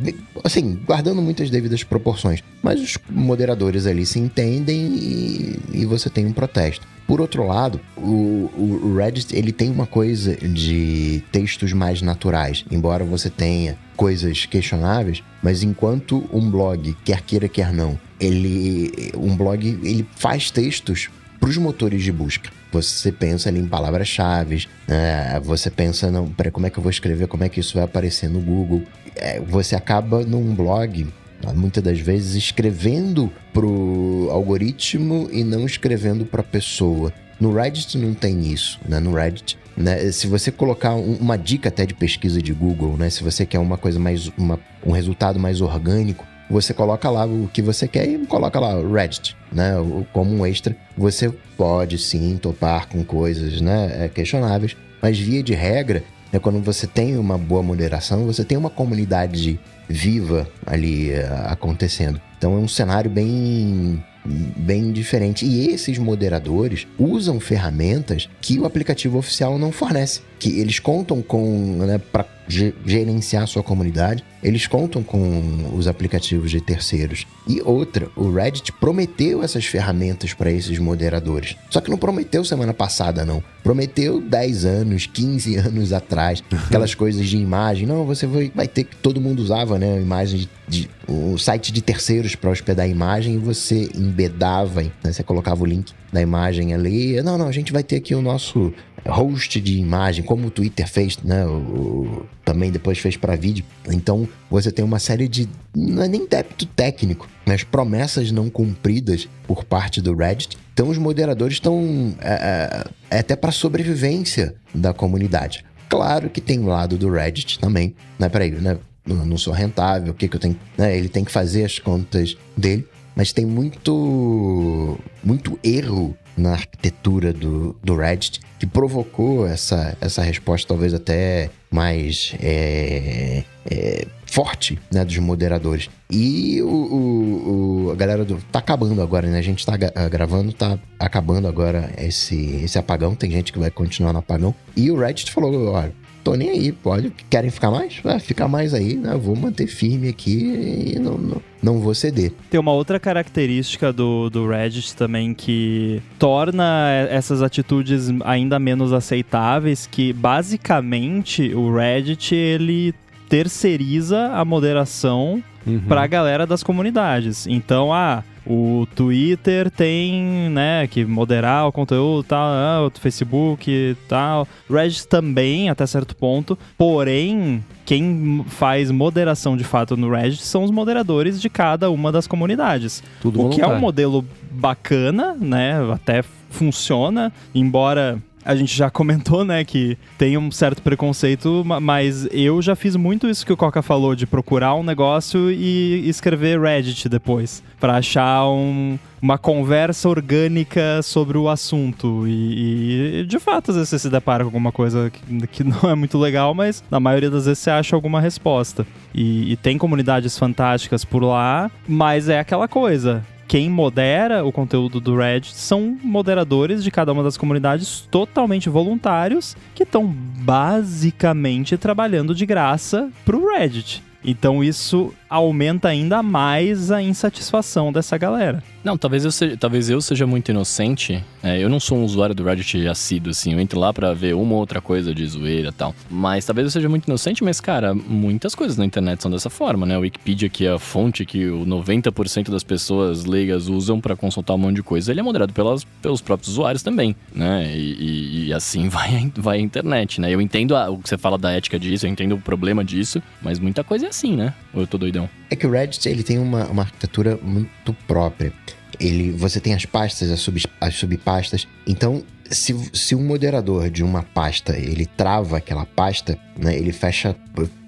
assim, guardando muitas devidas proporções, mas os moderadores ali se entendem e, e você tem um protesto. Por outro lado, o, o, Reddit ele tem uma coisa de textos mais naturais, embora você tenha coisas questionáveis, mas enquanto um blog, quer queira quer não, ele um blog ele faz textos para os motores de busca. Você pensa em palavras-chave, né? você pensa, não, como é que eu vou escrever, como é que isso vai aparecer no Google. É, você acaba num blog, muitas das vezes, escrevendo pro algoritmo e não escrevendo para pessoa. No Reddit não tem isso, né? No Reddit, né? Se você colocar um, uma dica até de pesquisa de Google, né? Se você quer uma coisa mais, uma, um resultado mais orgânico, você coloca lá o que você quer e coloca lá Reddit, né? Como um extra. Você pode sim topar com coisas, né? É, questionáveis, mas via de regra, né, quando você tem uma boa moderação, você tem uma comunidade viva ali uh, acontecendo. Então é um cenário bem bem diferente. E esses moderadores usam ferramentas que o aplicativo oficial não fornece, que eles contam com né, para gerenciar sua comunidade, eles contam com os aplicativos de terceiros. E outra, o Reddit prometeu essas ferramentas para esses moderadores. Só que não prometeu semana passada, não. Prometeu 10 anos, 15 [laughs] anos atrás. Aquelas coisas de imagem. Não, você vai, vai ter que. Todo mundo usava, né? Imagem de o site de terceiros para hospedar a imagem e você embedava, né? Você colocava o link da imagem ali. Não, não, a gente vai ter aqui o nosso host de imagem, como o Twitter fez, né? O, também depois fez para vídeo. Então você tem uma série de. Não é nem débito técnico, mas promessas não cumpridas por parte do Reddit. Então os moderadores estão. É, é, é até para sobrevivência da comunidade. Claro que tem o lado do Reddit também, né? Peraí, né? Não, não sou rentável, o que, que eu tenho. Né? Ele tem que fazer as contas dele mas tem muito muito erro na arquitetura do, do Reddit que provocou essa, essa resposta talvez até mais é, é, forte né, dos moderadores. E o, o, o, a galera do. Tá acabando agora, né? A gente tá gravando, tá acabando agora esse, esse apagão. Tem gente que vai continuar no apagão. E o Reddit falou: olha, tô nem aí, pode. Querem ficar mais? Ah, ficar mais aí, né? Vou manter firme aqui e não, não, não vou ceder. Tem uma outra característica do, do Reddit também que torna essas atitudes ainda menos aceitáveis, que basicamente o Reddit ele terceiriza a moderação uhum. para a galera das comunidades. Então, ah, o Twitter tem, né, que moderar o conteúdo tal, ah, o Facebook e tal. Reddit também, até certo ponto. Porém, quem faz moderação de fato no Reddit são os moderadores de cada uma das comunidades. Tudo o voluntário. que é um modelo bacana, né? Até funciona, embora a gente já comentou, né, que tem um certo preconceito, mas eu já fiz muito isso que o Coca falou, de procurar um negócio e escrever Reddit depois, para achar um, uma conversa orgânica sobre o assunto. E, e, de fato, às vezes você se depara com alguma coisa que, que, [laughs] não é muito legal, mas na maioria das vezes você acha alguma resposta. E, e tem comunidades fantásticas por lá, mas é aquela coisa quem modera o conteúdo do Reddit são moderadores de cada uma das comunidades totalmente voluntários que estão basicamente trabalhando de graça pro Reddit. Então isso aumenta ainda mais a insatisfação dessa galera. Não, talvez eu seja, talvez eu seja muito inocente. É, eu não sou um usuário do Reddit assíduo, assim. Eu entro lá para ver uma ou outra coisa de zoeira e tal. Mas talvez eu seja muito inocente, mas, cara, muitas coisas na internet são dessa forma, né? O Wikipedia, que é a fonte que o 90% das pessoas leigas usam para consultar um monte de coisa, ele é moderado pelas, pelos próprios usuários também, né? E, e, e assim [laughs] vai, vai a internet, né? Eu entendo a, o que você fala da ética disso, eu entendo o problema disso, mas muita coisa é assim, né? Ou eu tô doidão? É que o Reddit, ele tem uma, uma arquitetura muito própria ele, você tem as pastas, as, sub, as subpastas. Então, se, se um moderador de uma pasta ele trava aquela pasta, né, ele fecha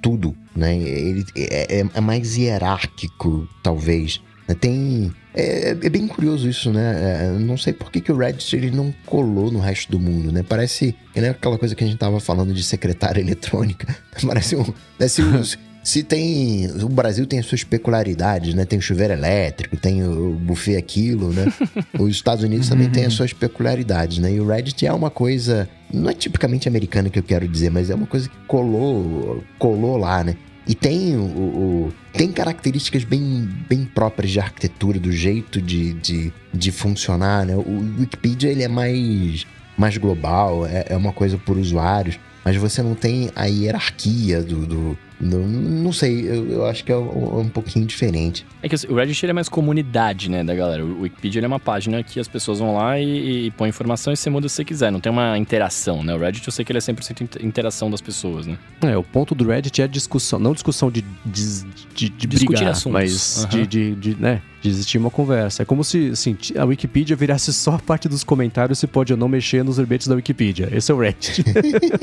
tudo, né? Ele é, é, é mais hierárquico, talvez. Tem é, é, bem curioso isso, né? É, não sei por que, que o Reddit ele não colou no resto do mundo, né? Parece. É aquela coisa que a gente tava falando de secretária eletrônica. [laughs] Parece um. Parece uns, se tem. O Brasil tem as suas peculiaridades, né? Tem o chuveiro elétrico, tem o buffet aquilo, né? [laughs] Os Estados Unidos também tem as suas peculiaridades, né? E o Reddit é uma coisa. Não é tipicamente americana que eu quero dizer, mas é uma coisa que colou, colou lá, né? E tem o, o, tem características bem, bem próprias de arquitetura, do jeito de, de, de funcionar, né? O Wikipedia ele é mais, mais global, é, é uma coisa por usuários, mas você não tem a hierarquia do, do não, não sei, eu, eu acho que é um, um, pouquinho diferente. É que o Reddit é mais comunidade, né, da galera. O Wikipedia é uma página que as pessoas vão lá e, e põem informação e você muda se você quiser. Não tem uma interação, né? O Reddit eu sei que ele é 100% interação das pessoas, né? É, o ponto do Reddit é discussão, não discussão de, de, de, de brigar, assuntos. mas uhum. de, de, de, né, de existir uma conversa. É como se assim, a Wikipedia virasse só a parte dos comentários se pode ou não mexer nos verbetes da Wikipedia. Esse é o Reddit.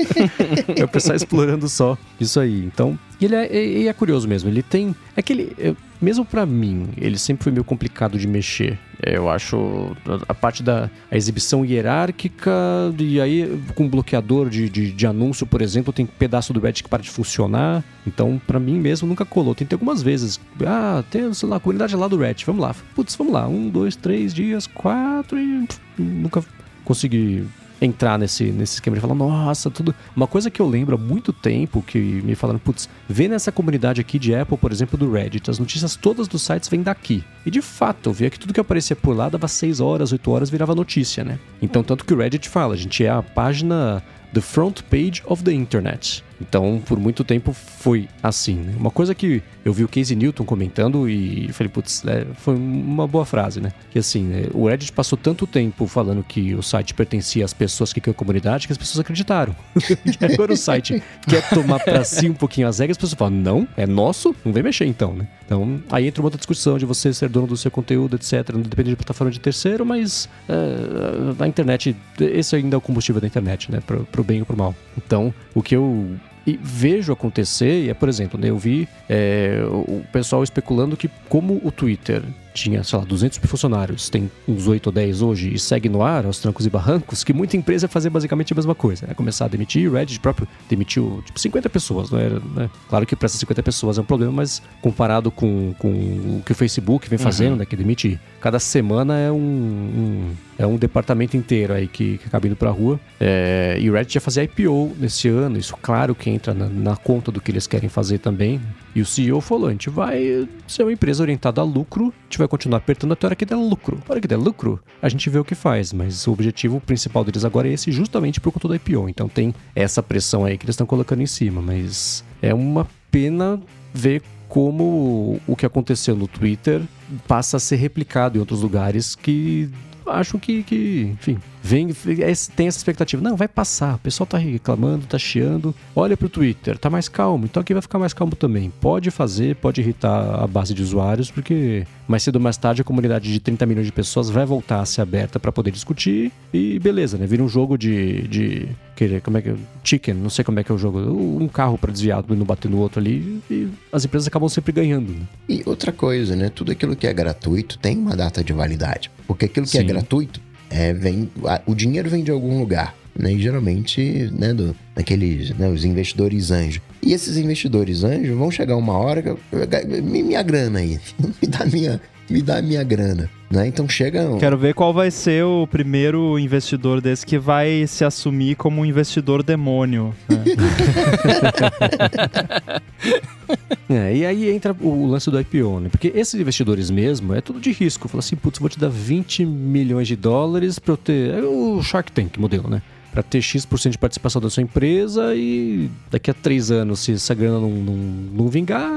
[laughs] é o pessoal explorando só isso aí. Então, E ele é, é, é curioso mesmo. Ele tem. É que ele. Mesmo pra mim, ele sempre foi meio complicado de mexer. É, Eu acho a- parte da a exibição hierárquica, e aí com bloqueador de, de, de anúncio, por exemplo, tem pedaço do Reddit que para de funcionar. Então, pra mim mesmo, nunca colou. Tentei algumas vezes. Ah, tem, sei lá, a comunidade lá do Reddit, vamos lá. Putz, vamos lá. Um, dois, três dias, quatro e nunca consegui entrar nesse, nesse esquema de falar, nossa, tudo. Uma coisa que eu lembro há muito tempo que me falaram, putz, vê nessa comunidade aqui de Apple, por exemplo, do Reddit, as notícias todas dos sites vêm daqui. E de fato, eu via que tudo que aparecia por lá dava 6 horas, 8 horas, virava notícia, né? Então, tanto que o Reddit fala, a gente é a página The Front Page of the Internet. Então, por muito tempo foi assim. Né? Uma coisa que eu vi o Casey Newton comentando e falei, putz, é, foi uma boa frase, né? Que assim, né, o Reddit passou tanto tempo falando que o site pertencia às pessoas que criam a comunidade que as pessoas acreditaram. [laughs] e agora o site quer tomar pra si um pouquinho as regras, as pessoas falam, não, é nosso, não vem mexer então, né? Então, aí entra uma outra discussão de você ser dono do seu conteúdo, etc. Não depende de plataforma de terceiro, mas é, na internet, esse ainda é o combustível da internet, né? Pro, pro bem ou pro mal. Então, o que eu e vejo acontecer, e é, por exemplo, né, eu vi é, o pessoal especulando que como o Twitter tinha, sei lá, 200 mil funcionários, tem uns 8 ou 10 hoje e segue no ar, aos trancos e barrancos, que muita empresa ia fazer basicamente a mesma coisa, né? Começar a demitir, o Reddit próprio demitiu, tipo, 50 pessoas, não era, né? Claro que para essas 50 pessoas é um problema, mas comparado com, com o que o Facebook vem fazendo, né, que demite cada semana é um, um- é um departamento inteiro aí que, que acaba indo pra rua. É, e o Reddit ia fazer IPO nesse ano, isso claro que entra na, na conta do que eles querem fazer também. E o CEO falou: a gente vai ser uma empresa orientada a lucro, a gente vai continuar apertando até a hora que der lucro. A hora que der lucro, a gente vê o que faz, mas o objetivo principal deles agora é esse, justamente por conta do IPO. Então tem essa pressão aí que eles estão colocando em cima, mas é uma pena ver como o que aconteceu no Twitter passa a ser replicado em outros lugares que acham que, que enfim, vem, é- tem essa expectativa. Não, vai passar. O pessoal tá reclamando, tá chiando. Olha pro Twitter, tá mais calmo. Então aqui vai ficar mais calmo também. Pode fazer, pode irritar a base de usuários, porque mais cedo ou mais tarde a comunidade de 30 milhões de pessoas vai voltar a ser aberta para poder discutir. E beleza, né? Vira um jogo de. de que, como é que é? Chicken, não sei como é que é o jogo. Um carro para desviar e não bater no outro ali. E as empresas acabam sempre ganhando. Né? E outra coisa, né? Tudo aquilo que é gratuito tem uma data de validade. Porque aquilo que é Sim. gratuito, é, vem, o dinheiro vem de algum lugar. Né? E geralmente, né, do, daqueles, né, os investidores anjos. E esses investidores anjos vão chegar uma hora que eu- eu- minha grana aí, [laughs] me dá minha, me dá minha grana, né? Então chega um- Quero ver qual vai ser o primeiro investidor desse que vai se assumir como um investidor demônio. né? [laughs] É, e aí entra o lance do IPO, né? Porque esses investidores mesmo é tudo de risco. Fala assim, putz, vou te dar 20 milhões de dólares pra eu ter. É o Shark Tank modelo, né? Pra ter X% de participação da sua empresa e daqui a três anos, se essa grana não, não, não vingar.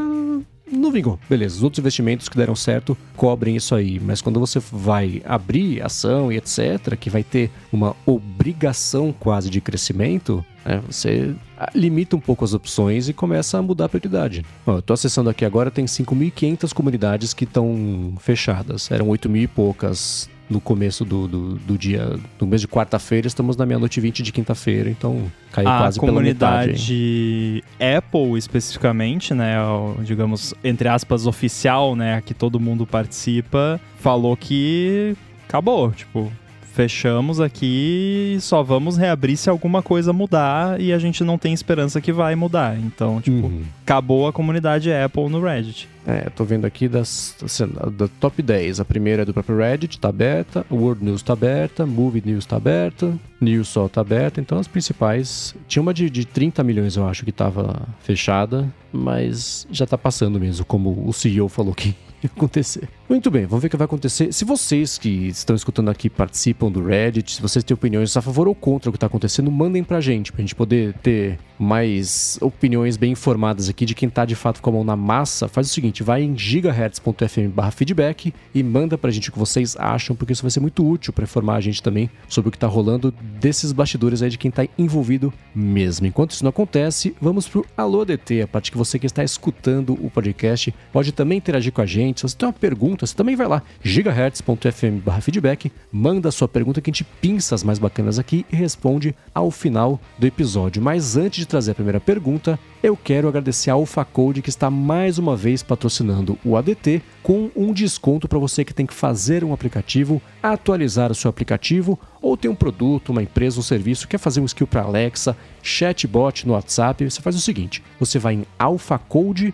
Não vingou. Beleza, os outros investimentos que deram certo cobrem isso aí. Mas quando você vai abrir ação e etc., que vai ter uma obrigação quase de crescimento, né, você limita um pouco as opções e começa a mudar a prioridade. Ó, eu tô acessando aqui agora, tem 5.500 comunidades que estão fechadas. Eram 8 mil e poucas no começo do, do, do dia, no mês de quarta-feira, estamos na meia-noite e 20 de quinta-feira, então caiu a quase pela metade. aí. comunidade Apple especificamente, né, o, digamos entre aspas oficial, né, a que todo mundo participa, falou que acabou, tipo, fechamos aqui e só vamos reabrir se alguma coisa mudar e a gente não tem esperança que vai mudar. Então, tipo, Uhum. acabou a comunidade Apple no Reddit. É, tô vendo aqui das, assim, da top 10. A primeira é do próprio Reddit, tá aberta. World News tá aberta. Movie News tá aberta. News só tá aberta. Então as principais. Tinha uma de, de 30 milhões, eu acho, que tava fechada. Mas já tá passando mesmo, como o CEO falou que [laughs] ia acontecer. Muito bem, vamos ver o que vai acontecer. Se vocês que estão escutando aqui participam do Reddit, se vocês têm opiniões a favor ou contra o que tá acontecendo, mandem pra gente, pra gente poder ter mais opiniões bem informadas aqui de quem tá de fato com a mão na massa. Faz o seguinte, vai em gigahertz.fm barra feedback e manda pra gente o que vocês acham, porque isso vai ser muito útil pra informar a gente também sobre o que tá rolando desses bastidores aí de quem tá envolvido mesmo. Enquanto isso não acontece, vamos pro Alô DT, a parte que você que está escutando o podcast pode também interagir com a gente. Se você tem uma pergunta perguntas, também vai lá, gigahertz.fm feedback, manda a sua pergunta que a gente pinça as mais bacanas aqui e responde ao final do episódio. Mas antes de trazer a primeira pergunta, eu quero agradecer a AlphaCode que está mais uma vez patrocinando o ADT com um desconto para você que tem que fazer um aplicativo, atualizar o seu aplicativo ou tem um produto, uma empresa, um serviço, quer fazer um skill para Alexa, chatbot no WhatsApp, você faz o seguinte: você vai em alphacode.com.br,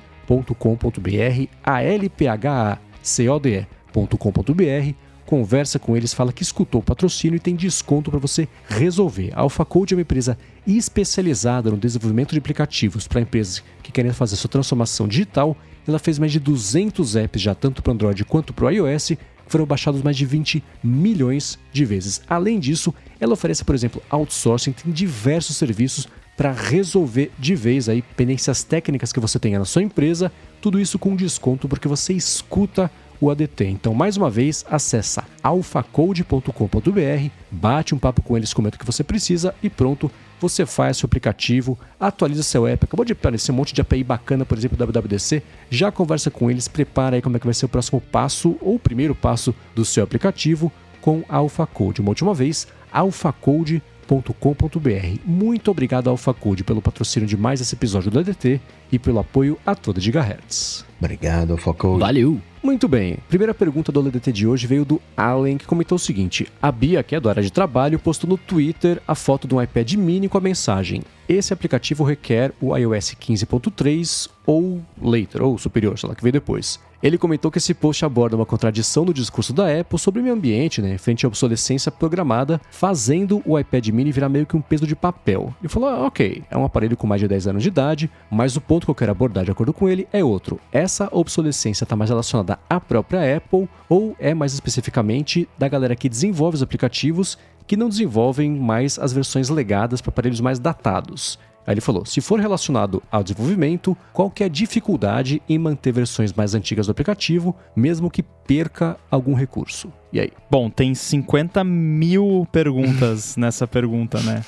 a l p h a c o d e.com.br conversa com eles, fala que escutou o patrocínio e tem desconto para você resolver. A AlphaCode é uma empresa especializada no desenvolvimento de aplicativos para empresas que querem fazer sua transformação digital. Ela fez mais de 200 apps já tanto para Android quanto para iOS, que foram baixados mais de 20 milhões de vezes. Além disso, ela oferece, por exemplo, outsourcing, tem diversos serviços para resolver de vez aí pendências técnicas que você tenha na sua empresa, tudo isso com desconto porque você escuta o ADT. Então, mais uma vez, acessa alphacode.com.br, bate um papo com eles, comenta o que você precisa e pronto, você faz seu aplicativo, atualiza seu app. Acabou de aparecer um monte de API bacana, por exemplo, WWDC. Já conversa com eles, prepara aí como é que vai ser o próximo passo ou o primeiro passo do seu aplicativo com AlphaCode. Uma última vez, alphacode.com.br. Muito obrigado, AlphaCode, pelo patrocínio de mais esse episódio do ADT e pelo apoio a toda Gigahertz. Obrigado, AlphaCode. Valeu! Muito bem. Primeira pergunta do LDT de hoje veio do Allen, que comentou o seguinte: A Bia, que é do área de trabalho, postou no Twitter a foto de um iPad mini com a mensagem: Esse aplicativo requer o iOS 15.3 ou later, ou superior, sei lá, que veio depois. Ele comentou que esse post aborda uma contradição no discurso da Apple sobre o meio ambiente, né, frente à obsolescência programada, fazendo o iPad mini virar meio que um peso de papel. E falou: ah, ok, é um aparelho com mais de 10 anos de idade, mas o ponto que eu quero abordar, de acordo com ele, é outro. Essa obsolescência está mais relacionada à própria Apple ou é mais especificamente da galera que desenvolve os aplicativos que não desenvolvem mais as versões legadas para aparelhos mais datados. Aí ele falou: se for relacionado ao desenvolvimento, qual que é a dificuldade em manter versões mais antigas do aplicativo, mesmo que perca algum recurso? E aí? Bom, tem 50 mil perguntas [laughs] nessa pergunta, né?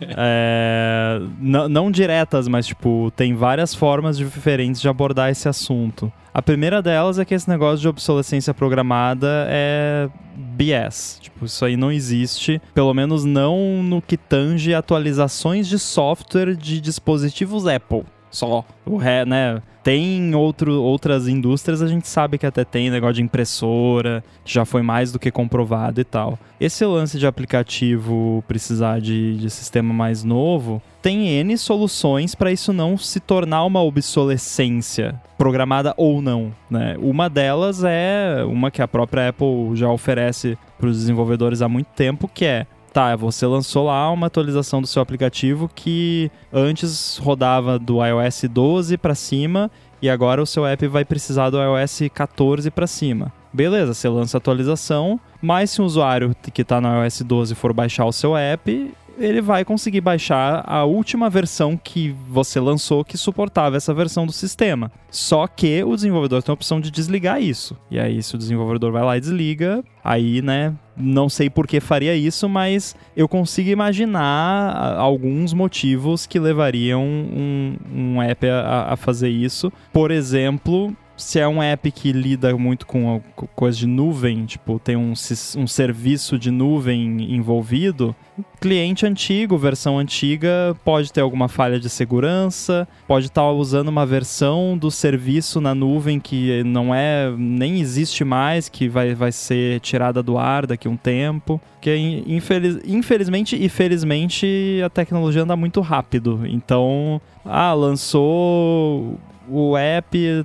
é, não diretas, mas tipo, tem várias formas diferentes de abordar esse assunto. A primeira delas é que esse negócio de obsolescência programada é BS. Tipo, isso aí não existe, pelo menos não no que tange atualizações de software de dispositivos Apple. Só. O ré, né? Tem outro, outras indústrias, a gente sabe que até tem negócio de impressora, que já foi mais do que comprovado e tal. Esse lance de aplicativo precisar de, de sistema mais novo, tem N soluções para isso não se tornar uma obsolescência, programada ou não. Né? Uma delas é uma que a própria Apple já oferece para os desenvolvedores há muito tempo, que é tá, você lançou lá uma atualização do seu aplicativo que antes rodava do iOS 12 para cima e agora o seu app vai precisar do iOS 14 para cima. Beleza, você lança a atualização, mas se o usuário que está no iOS 12 for baixar o seu app, ele vai conseguir baixar a última versão que você lançou que suportava essa versão do sistema. Só que o desenvolvedor tem a opção de desligar isso. E aí, se o desenvolvedor vai lá e desliga, aí, né, não sei por que faria isso, mas eu consigo imaginar alguns motivos que levariam um, um app a, a fazer isso. Por exemplo, se é um app que lida muito com coisa de nuvem, tipo, tem um, um serviço de nuvem envolvido, cliente antigo, versão antiga, pode ter alguma falha de segurança, pode estar tá usando uma versão do serviço na nuvem que não é, nem existe mais, que vai, vai ser tirada do ar daqui a um tempo. Que infeliz, infelizmente e felizmente a tecnologia anda muito rápido. Então, ah, lançou o app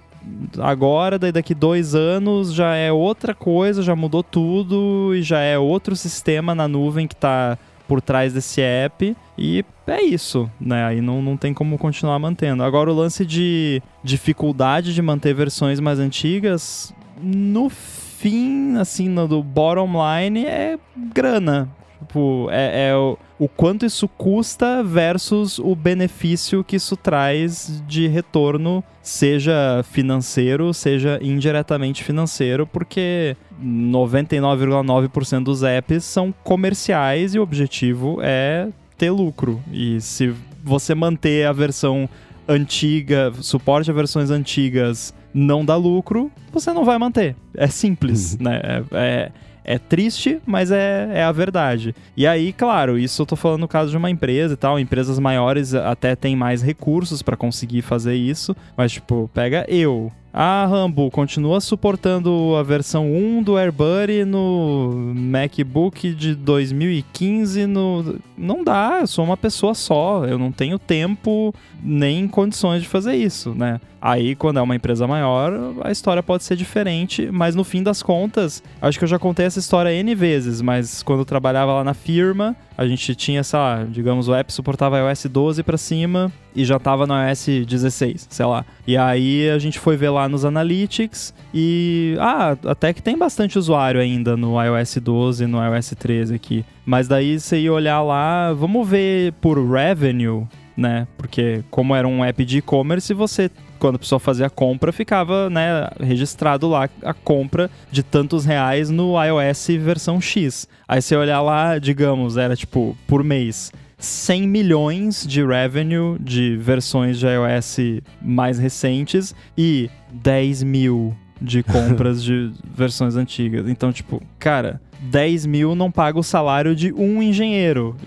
agora, daí daqui dois anos já é outra coisa, já mudou tudo e já é outro sistema na nuvem que está por trás desse app. E é isso, né? Aí não, não tem como continuar mantendo. Agora, o lance de dificuldade de manter versões mais antigas, no fim, assim, no, do bottom line, é grana. Tipo, é, é o, o, quanto isso custa versus o benefício que isso traz de retorno, seja financeiro, seja indiretamente financeiro, porque 99,9% dos apps são comerciais e o objetivo é ter lucro. E se você manter a versão antiga, suporte a versões antigas não dá lucro, você não vai manter. É simples, né? É, é, é triste, mas é, é a verdade. E aí, claro, isso eu tô falando no caso de uma empresa e tal. Empresas maiores até têm mais recursos para conseguir fazer isso. Mas, tipo, pega eu. Ah, Rambo, continua suportando a versão 1 do AirBuddy no MacBook de 2015 no... Não dá, eu sou uma pessoa só, eu não tenho tempo nem condições de fazer isso, né? Aí, quando é uma empresa maior, a história pode ser diferente, mas no fim das contas, acho que eu já contei essa história N vezes, mas quando eu trabalhava lá na firma, a gente tinha essa, digamos, o app suportava iOS 12 para cima e já tava no iOS 16, sei lá. E aí a gente foi ver lá nos analytics e ah, até que tem bastante usuário ainda no iOS 12 e no iOS 13 aqui. Mas daí você ia olhar lá, vamos ver por revenue, né? Porque como era um app de e-commerce, você quando a pessoa fazia a compra, ficava né, registrado lá a compra de tantos reais no iOS versão X. Aí você olhar lá, digamos, era tipo, por mês, 100 milhões de revenue de versões de iOS mais recentes e 10 mil de [laughs] compras de versões antigas. Então, tipo, cara, 10 mil não paga o salário de um engenheiro.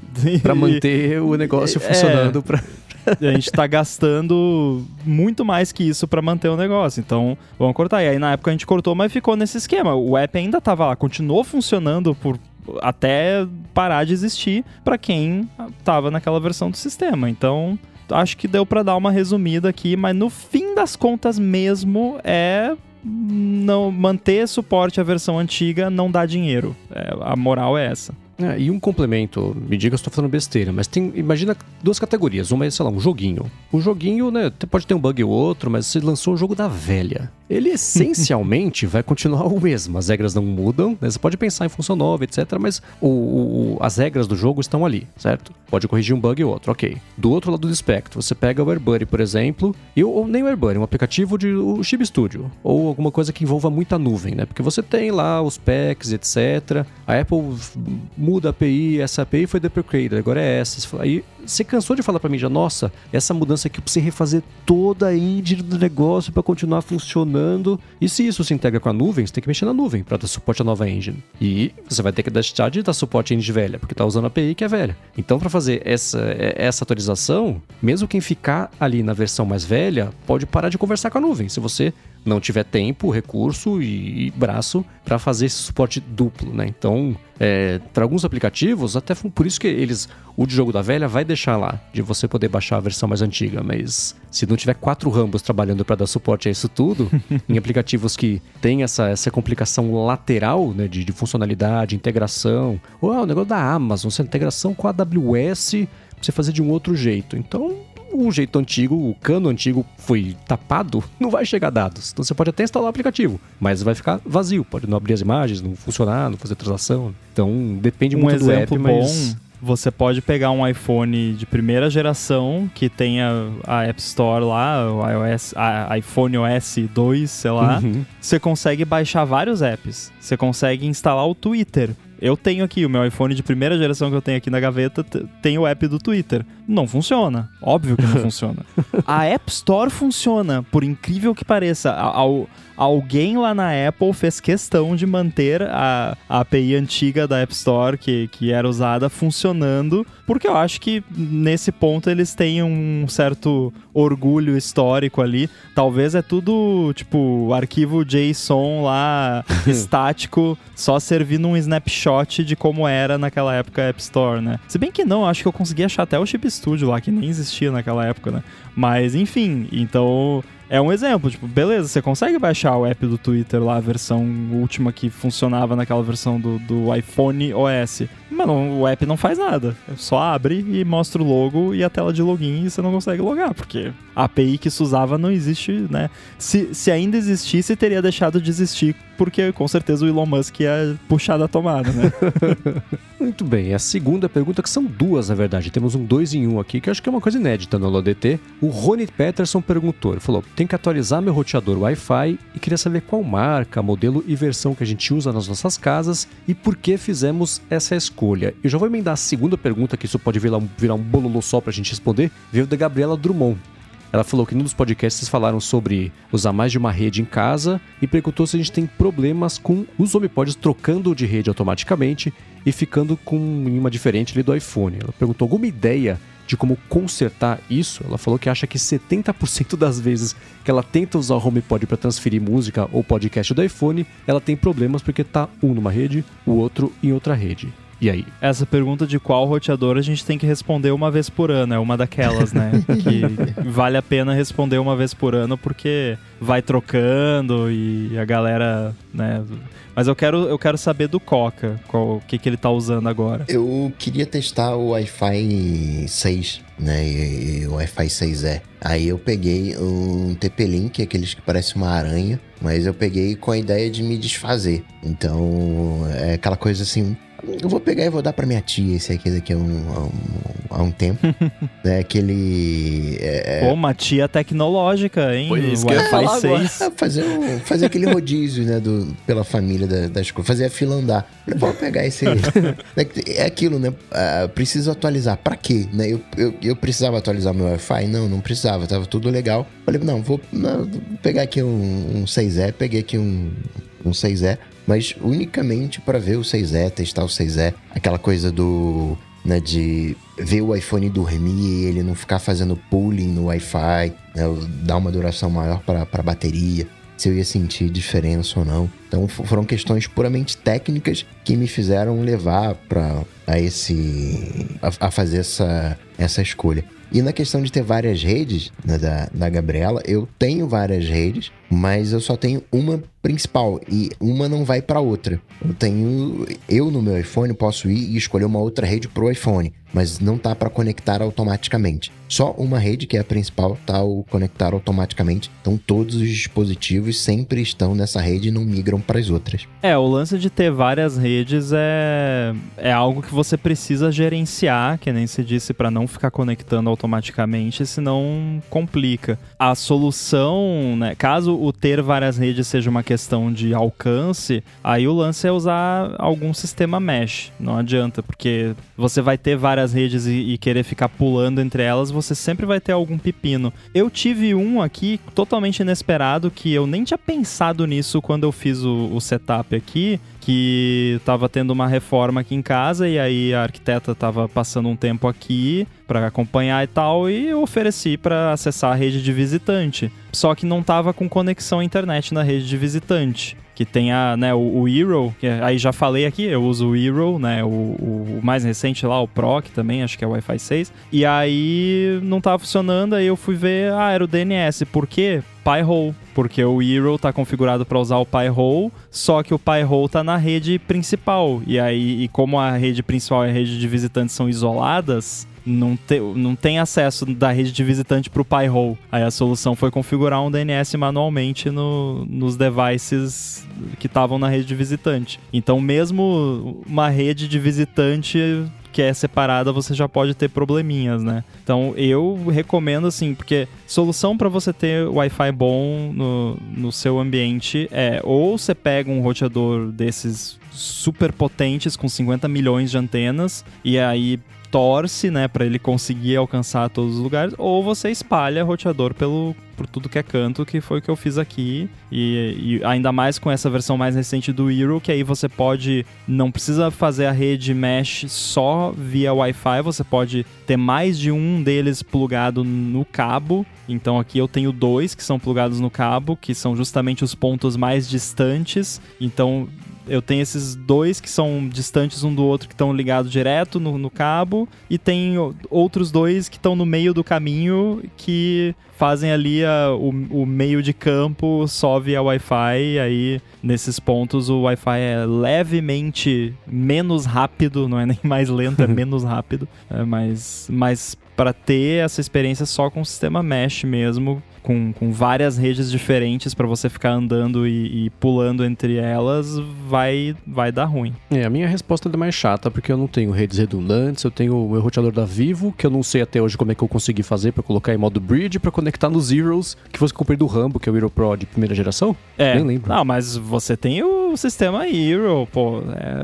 Pra [laughs] manter o negócio É. funcionando. Pra... A gente tá gastando muito mais que isso pra manter o negócio. Então, vamos cortar. E aí, na época, a gente cortou, mas ficou nesse esquema. O app ainda tava lá, continuou funcionando por até parar de existir pra quem tava naquela versão do sistema. Então, acho que deu pra dar uma resumida aqui, mas no fim das contas mesmo é não manter suporte à versão antiga não dá dinheiro. É, a moral é essa. É, e um complemento, me diga se estou falando besteira, mas tem, imagina duas categorias. Uma é, sei lá, um joguinho. O joguinho, né, pode ter um bug ou outro, mas você lançou um jogo da velha. Ele essencialmente vai continuar o mesmo. As regras não mudam, né? Você pode pensar em função nova, etc. Mas o, o- as regras do jogo estão ali, certo? Pode corrigir um bug ou outro, ok. Do outro lado do espectro, você pega o AirBuddy, por exemplo, e, ou nem o AirBuddy, um aplicativo de o Chip Studio, ou alguma coisa que envolva muita nuvem, né? Porque você tem lá os packs, etc. A Apple muda a API, essa API foi deprecated, agora é essa. Aí você cansou de falar pra mim já, nossa, essa mudança aqui eu preciso refazer toda a engine do negócio pra continuar funcionando. E se isso se integra com a nuvem, você tem que mexer na nuvem pra dar suporte à nova engine. E você vai ter que deixar de dar suporte à engine velha, porque tá usando a API que é velha. Então, pra fazer essa, essa atualização, mesmo quem ficar ali na versão mais velha, pode parar de conversar com a nuvem. Se você não tiver tempo, recurso e, braço para fazer esse suporte duplo, né? Então, é, para alguns aplicativos, até por isso que eles, o de jogo da velha vai deixar lá, de você poder baixar a versão mais antiga, mas se não tiver quatro rambos trabalhando para dar suporte a isso tudo, [laughs] em aplicativos que tem essa, essa complicação lateral, né, de, de funcionalidade, integração, ou ah, o negócio da Amazon, essa integração com a AWS, pra você fazer de um outro jeito. Então, o jeito antigo, o cano antigo foi tapado, [laughs] não vai chegar dados. Então você pode até instalar o aplicativo, mas vai ficar vazio, pode não abrir as imagens, não funcionar, não fazer transação. Então depende um muito do exemplo app, bom, mas você pode pegar um iPhone de primeira geração que tenha a App Store lá, o iOS, a iPhone OS 2, sei lá. Uhum. Você consegue baixar vários apps. Você consegue instalar o Twitter. Eu tenho aqui, o meu iPhone de primeira geração que eu tenho aqui na gaveta tem o app do Twitter. Não funciona. Óbvio que não [laughs] funciona. A App Store funciona, por incrível que pareça. A- ao- alguém lá na Apple fez questão de manter a, a API antiga da App Store, que, que era usada, funcionando, porque eu acho que nesse ponto eles têm um certo orgulho histórico ali. Talvez é tudo, tipo, arquivo JSON lá, [laughs] estático, só servindo um snapshot de como era naquela época a App Store, né? Se bem que não, acho que eu consegui achar até o Chip Studio lá, que nem existia naquela época, né? Mas enfim, então é um exemplo, tipo, beleza, você consegue baixar o app do Twitter lá, a versão última que funcionava naquela versão do, do iPhone OS. Mas não, o app não faz nada. Só abre e mostra o logo e a tela de login e você não consegue logar, porque a API que se usava não existe, né? Se, se ainda existisse, teria deixado de existir, porque com certeza o Elon Musk ia puxar da tomada, né? [laughs] Muito bem, a segunda pergunta, que são duas na verdade, temos um dois em um aqui, que eu acho que é uma coisa inédita no LoDT. Rony Peterson perguntou, ele falou, tem que atualizar meu roteador Wi-Fi e queria saber qual marca, modelo e versão que a gente usa nas nossas casas e por que fizemos essa escolha. Eu já vou emendar a segunda pergunta, que isso pode virar um, virar um bololô só pra gente responder, veio da Gabriela Drummond. Ela falou que num dos podcasts falaram sobre usar mais de uma rede em casa e perguntou se a gente tem problemas com os HomePods trocando de rede automaticamente e ficando com uma diferente ali do iPhone. Ela perguntou alguma ideia de como consertar isso. Ela falou que acha que 70% das vezes que ela tenta usar o HomePod para transferir música ou podcast do iPhone, ela tem problemas porque tá um numa rede, o outro em outra rede. E aí? Essa pergunta de qual roteador a gente tem que responder uma vez por ano, é uma daquelas, né? [laughs] que vale a pena responder uma vez por ano porque vai trocando e a galera, né? Mas eu quero, eu quero saber do Coca, qual, o que, que ele tá usando agora. Eu queria testar o Wi-Fi 6, né? E, e o Wi-Fi 6E. Aí eu peguei um TP-Link, aqueles que parecem uma aranha, mas eu peguei com a ideia de me desfazer. Então, é aquela coisa assim, eu vou pegar e vou dar pra minha tia esse aqui daqui a um, a um, a um tempo. [laughs] né? Aquele. É, Pô, uma tia tecnológica, hein? Foi isso que eu agora. 6. é, fazer, um- fazer aquele rodízio, né? Do, pela família da- das coisas. Fazer a fila andar. Falei, Vou pegar esse. [laughs] é aquilo, né? Ah, preciso atualizar. Pra quê? Né? Eu, eu, eu precisava atualizar meu Wi-Fi? Não, não precisava. Tava tudo legal. Falei, não, vou, não, vou pegar aqui um, um 6E. Peguei aqui um, um 6E. Mas unicamente para ver o 6E, testar o 6E. Aquela coisa do. Né, de ver o iPhone dormir e ele não ficar fazendo pooling no Wi-Fi, né, dar uma duração maior para a bateria, se eu ia sentir diferença ou não. Então foram questões puramente técnicas que me fizeram levar para a esse a, a fazer essa, essa escolha. E na questão de ter várias redes né, da, da Gabriela, eu tenho várias redes, mas eu só tenho uma principal e uma não vai para outra. Eu tenho eu no meu iPhone posso ir e escolher uma outra rede pro iPhone, mas não tá para conectar automaticamente. Só uma rede que é a principal tá o conectar automaticamente. Então todos os dispositivos sempre estão nessa rede e não migram para as outras. É, o lance de ter várias redes é, é algo que você precisa gerenciar, que nem se disse, para não ficar conectando automaticamente, senão complica. A solução, né, caso o ter várias redes seja uma questão de alcance, aí o lance é usar algum sistema mesh. Não adianta, porque você vai ter várias redes e, e querer ficar pulando entre elas, você sempre vai ter algum pepino. Eu tive um aqui totalmente inesperado que eu nem tinha pensado nisso quando eu fiz o, o setup aqui, que tava tendo uma reforma aqui em casa e aí a arquiteta tava passando um tempo aqui para acompanhar e tal e eu ofereci para acessar a rede de visitante. Só que não tava com conexão à internet na rede de visitante. Que tem a, né, o, o Hero, que é- aí já falei aqui, eu uso o Hero, né, o, o- mais recente lá, o Pro, que também acho que é o Wi-Fi 6. E aí não tava funcionando, aí eu fui ver, ah, era o DNS. Por quê? Pi-hole, porque o Hero tá configurado para usar o Pi-hole, só que o Pi-hole tá na rede principal. E aí, e como a rede principal e a rede de visitantes são isoladas, não, te, não tem acesso da rede de visitante pro Pi-hole. Aí a solução foi configurar um DNS manualmente no, nos devices que estavam na rede de visitante. Então, mesmo uma rede de visitante que é separada, você já pode ter probleminhas, né? Então eu recomendo assim, porque solução para você ter Wi-Fi bom no, no seu ambiente é ou você pega um roteador desses super potentes com 50 milhões de antenas e aí torce, né, para ele conseguir alcançar todos os lugares, ou você espalha roteador pelo por tudo que é canto, que foi o que eu fiz aqui. E, e ainda mais com essa versão mais recente do Hero, que aí você pode. Não precisa fazer a rede mesh só via Wi-Fi, você pode ter mais de um deles plugado no cabo. Então aqui eu tenho dois que são plugados no cabo, que são justamente os pontos mais distantes. Então eu tenho esses dois que são distantes um do outro, que estão ligados direto no, no cabo, e tem outros dois que estão no meio do caminho, que fazem ali a- o, o meio de campo só via Wi-Fi, e aí nesses pontos o Wi-Fi é levemente menos rápido, não é nem mais lento, é [laughs] menos rápido, é, mas, mas para ter essa experiência só com o sistema mesh mesmo, com, com várias redes diferentes para você ficar andando e, e pulando entre elas, vai, vai dar ruim. É, a minha resposta é mais chata, porque eu não tenho redes redundantes, eu tenho o meu roteador da Vivo, que eu não sei até hoje como é que eu consegui fazer pra colocar em modo bridge, pra conectar nos Zeros, que fosse comprei do Rambo, que é o Hero Pro de primeira geração. É, Nem lembro. Não, mas você tem o sistema Hero, pô.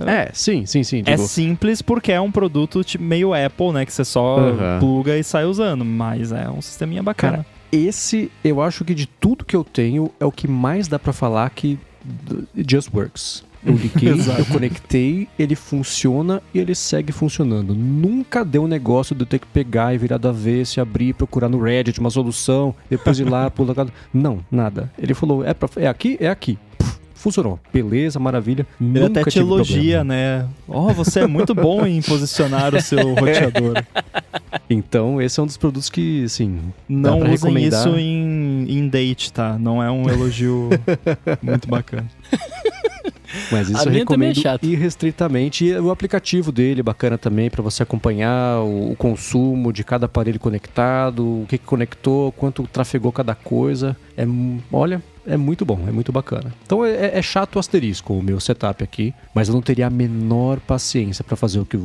É, É, sim, sim, sim. é digo, simples porque é um produto tipo, meio Apple, né? Que você só Aham. pluga e sai usando. Mas é um sisteminha bacana. Esse, eu acho que de tudo que eu tenho, é o que mais dá pra falar que just works. Eu liguei, [laughs] eu conectei, ele funciona e ele segue funcionando. Nunca deu um negócio de eu ter que pegar e virar do avesso, e abrir, procurar no Reddit uma solução, depois ir lá, [laughs] pular. Não, nada. Ele falou, é, pra, é aqui? É aqui. Funcionou. Beleza, maravilha. Ele Nunca até te elogia, problema. né? Ó, você é muito bom em posicionar o seu [laughs] [laughs] roteador. Então, esse é um dos produtos que, assim, Não pra usem recomendar. isso em, em date, tá? Não é um elogio [laughs] muito bacana. Mas isso eu é recomendo chato. irrestritamente. E o aplicativo dele é bacana também para você acompanhar o, o consumo de cada aparelho conectado, o que, que conectou, quanto trafegou cada coisa. É, olha, é muito bom, é muito bacana. Então é, é chato o asterisco o meu setup aqui, mas eu não teria a menor paciência para fazer o que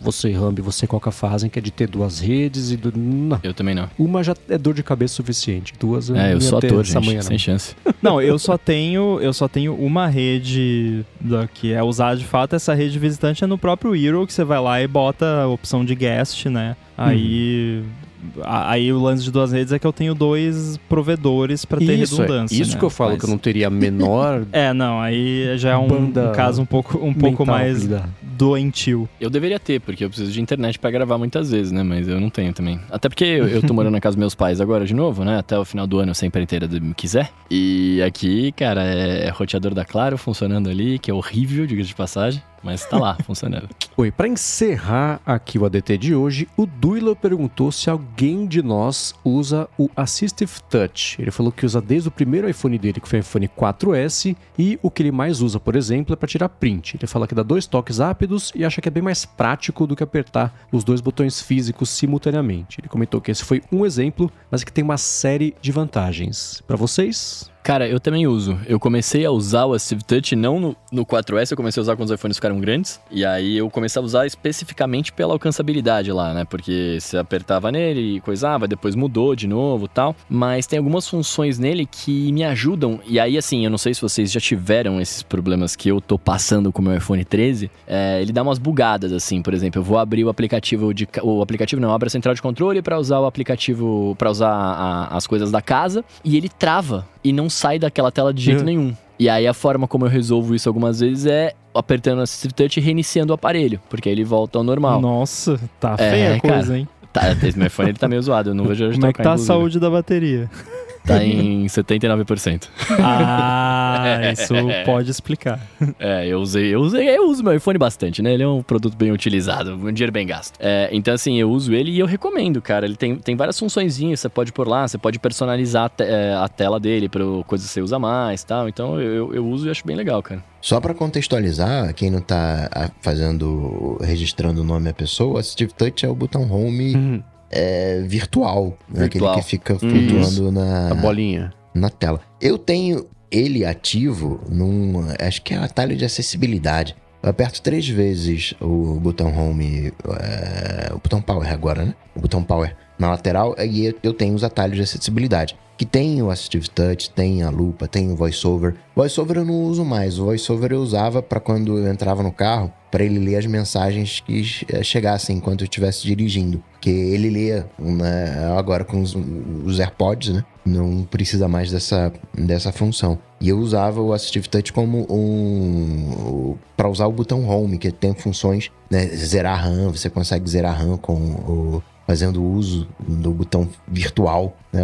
você, Rambi, e você Coca fazem, que é de ter duas redes e do, não. Eu também não. Uma já é dor de cabeça suficiente, duas É, não eu sou ator, essa gente, manhã, sem chance. [laughs] Não, eu só tenho, eu só tenho uma rede da, que é usada de fato. Essa rede visitante é no próprio Hero, que você vai lá e bota a opção de guest, né? Aí, a- aí o lance de duas redes é que eu tenho dois provedores pra ter Isso, é, redundância. isso né? que eu falo Mas- que eu não teria a menor [laughs] É, não, aí já é um, um caso um pouco, um pouco mais doentio. Eu deveria ter, porque eu preciso de internet pra gravar muitas vezes, né? Mas eu não tenho também. Até porque eu, eu tô morando na casa dos meus pais agora de novo, né? Até o final do ano, sempre a inteira me quiser. E aqui, cara, é roteador da Claro funcionando ali, que é horrível, diga de passagem. Mas tá lá, funcionando. [laughs] Oi, para encerrar aqui o ADT de hoje, o Duilo perguntou se alguém de nós usa o Assistive Touch. Ele falou que usa desde o primeiro iPhone dele, que foi o iPhone 4S, e o que ele mais usa, por exemplo, é para tirar print. Ele fala que dá dois toques rápidos e acha que é bem mais prático do que apertar os dois botões físicos simultaneamente. Ele comentou que esse foi um exemplo, mas que tem uma série de vantagens. Para vocês? Cara, eu também uso. Eu comecei a usar o Assistive Touch não no, no 4S, eu comecei a usar quando os iPhones ficaram grandes. E aí eu comecei a usar especificamente pela alcançabilidade lá, né? Porque você apertava nele e coisava, depois mudou de novo tal. Mas tem algumas funções nele que me ajudam. E aí, assim, eu não sei se vocês já tiveram esses problemas que eu tô passando com o meu iPhone 13. É, ele dá umas bugadas, assim. Por exemplo, eu vou abrir o aplicativo de. O aplicativo não, abre a central de controle para usar o aplicativo. para usar a- as coisas da casa. E ele trava e não sai daquela tela de jeito É. nenhum. E aí a forma como eu resolvo isso algumas vezes é apertando o Assistive Touch e reiniciando o aparelho, porque aí ele volta ao normal. Nossa, tá É, feia a cara. coisa, hein? Tá, esse meu iPhone ele tá meio zoado, eu não vejo [laughs] hoje Como é que tá a inclusive. saúde da bateria? Tá em 79%. [laughs] Ah, isso [laughs] pode explicar. É, eu usei, eu usei, eu uso meu iPhone bastante, né? Ele é um produto bem utilizado, um dinheiro bem gasto. É, então, assim, eu uso ele e eu recomendo, cara. Ele tem, tem várias funçõezinhas, você pode pôr lá, você pode personalizar a, te- é, a tela dele para coisas que você usa mais tal. Então, eu, eu uso e acho bem legal, cara. Só pra contextualizar, quem não tá fazendo, registrando o nome da pessoa, o Assistive Touch é o botão home é, virtual, né? aquele Virtual. que fica flutuando na, A bolinha. na tela. Eu tenho ele ativo num. Acho que é atalho de acessibilidade. Eu aperto três vezes o botão home. é, o botão power agora, né? O botão power na lateral e eu- tenho os atalhos de acessibilidade. Que tem o Assistive Touch, tem a lupa, tem o VoiceOver. VoiceOver eu não uso mais. O VoiceOver eu usava para quando eu entrava no carro, para ele ler as mensagens que eh, chegassem enquanto eu estivesse dirigindo. Que ele lê né, agora com os, os AirPods, né? Não precisa mais dessa, dessa função. E eu usava o Assistive Touch como um. para usar o botão Home, que tem funções, né? Zerar RAM, você consegue zerar RAM com o. Fazendo uso do botão virtual, né,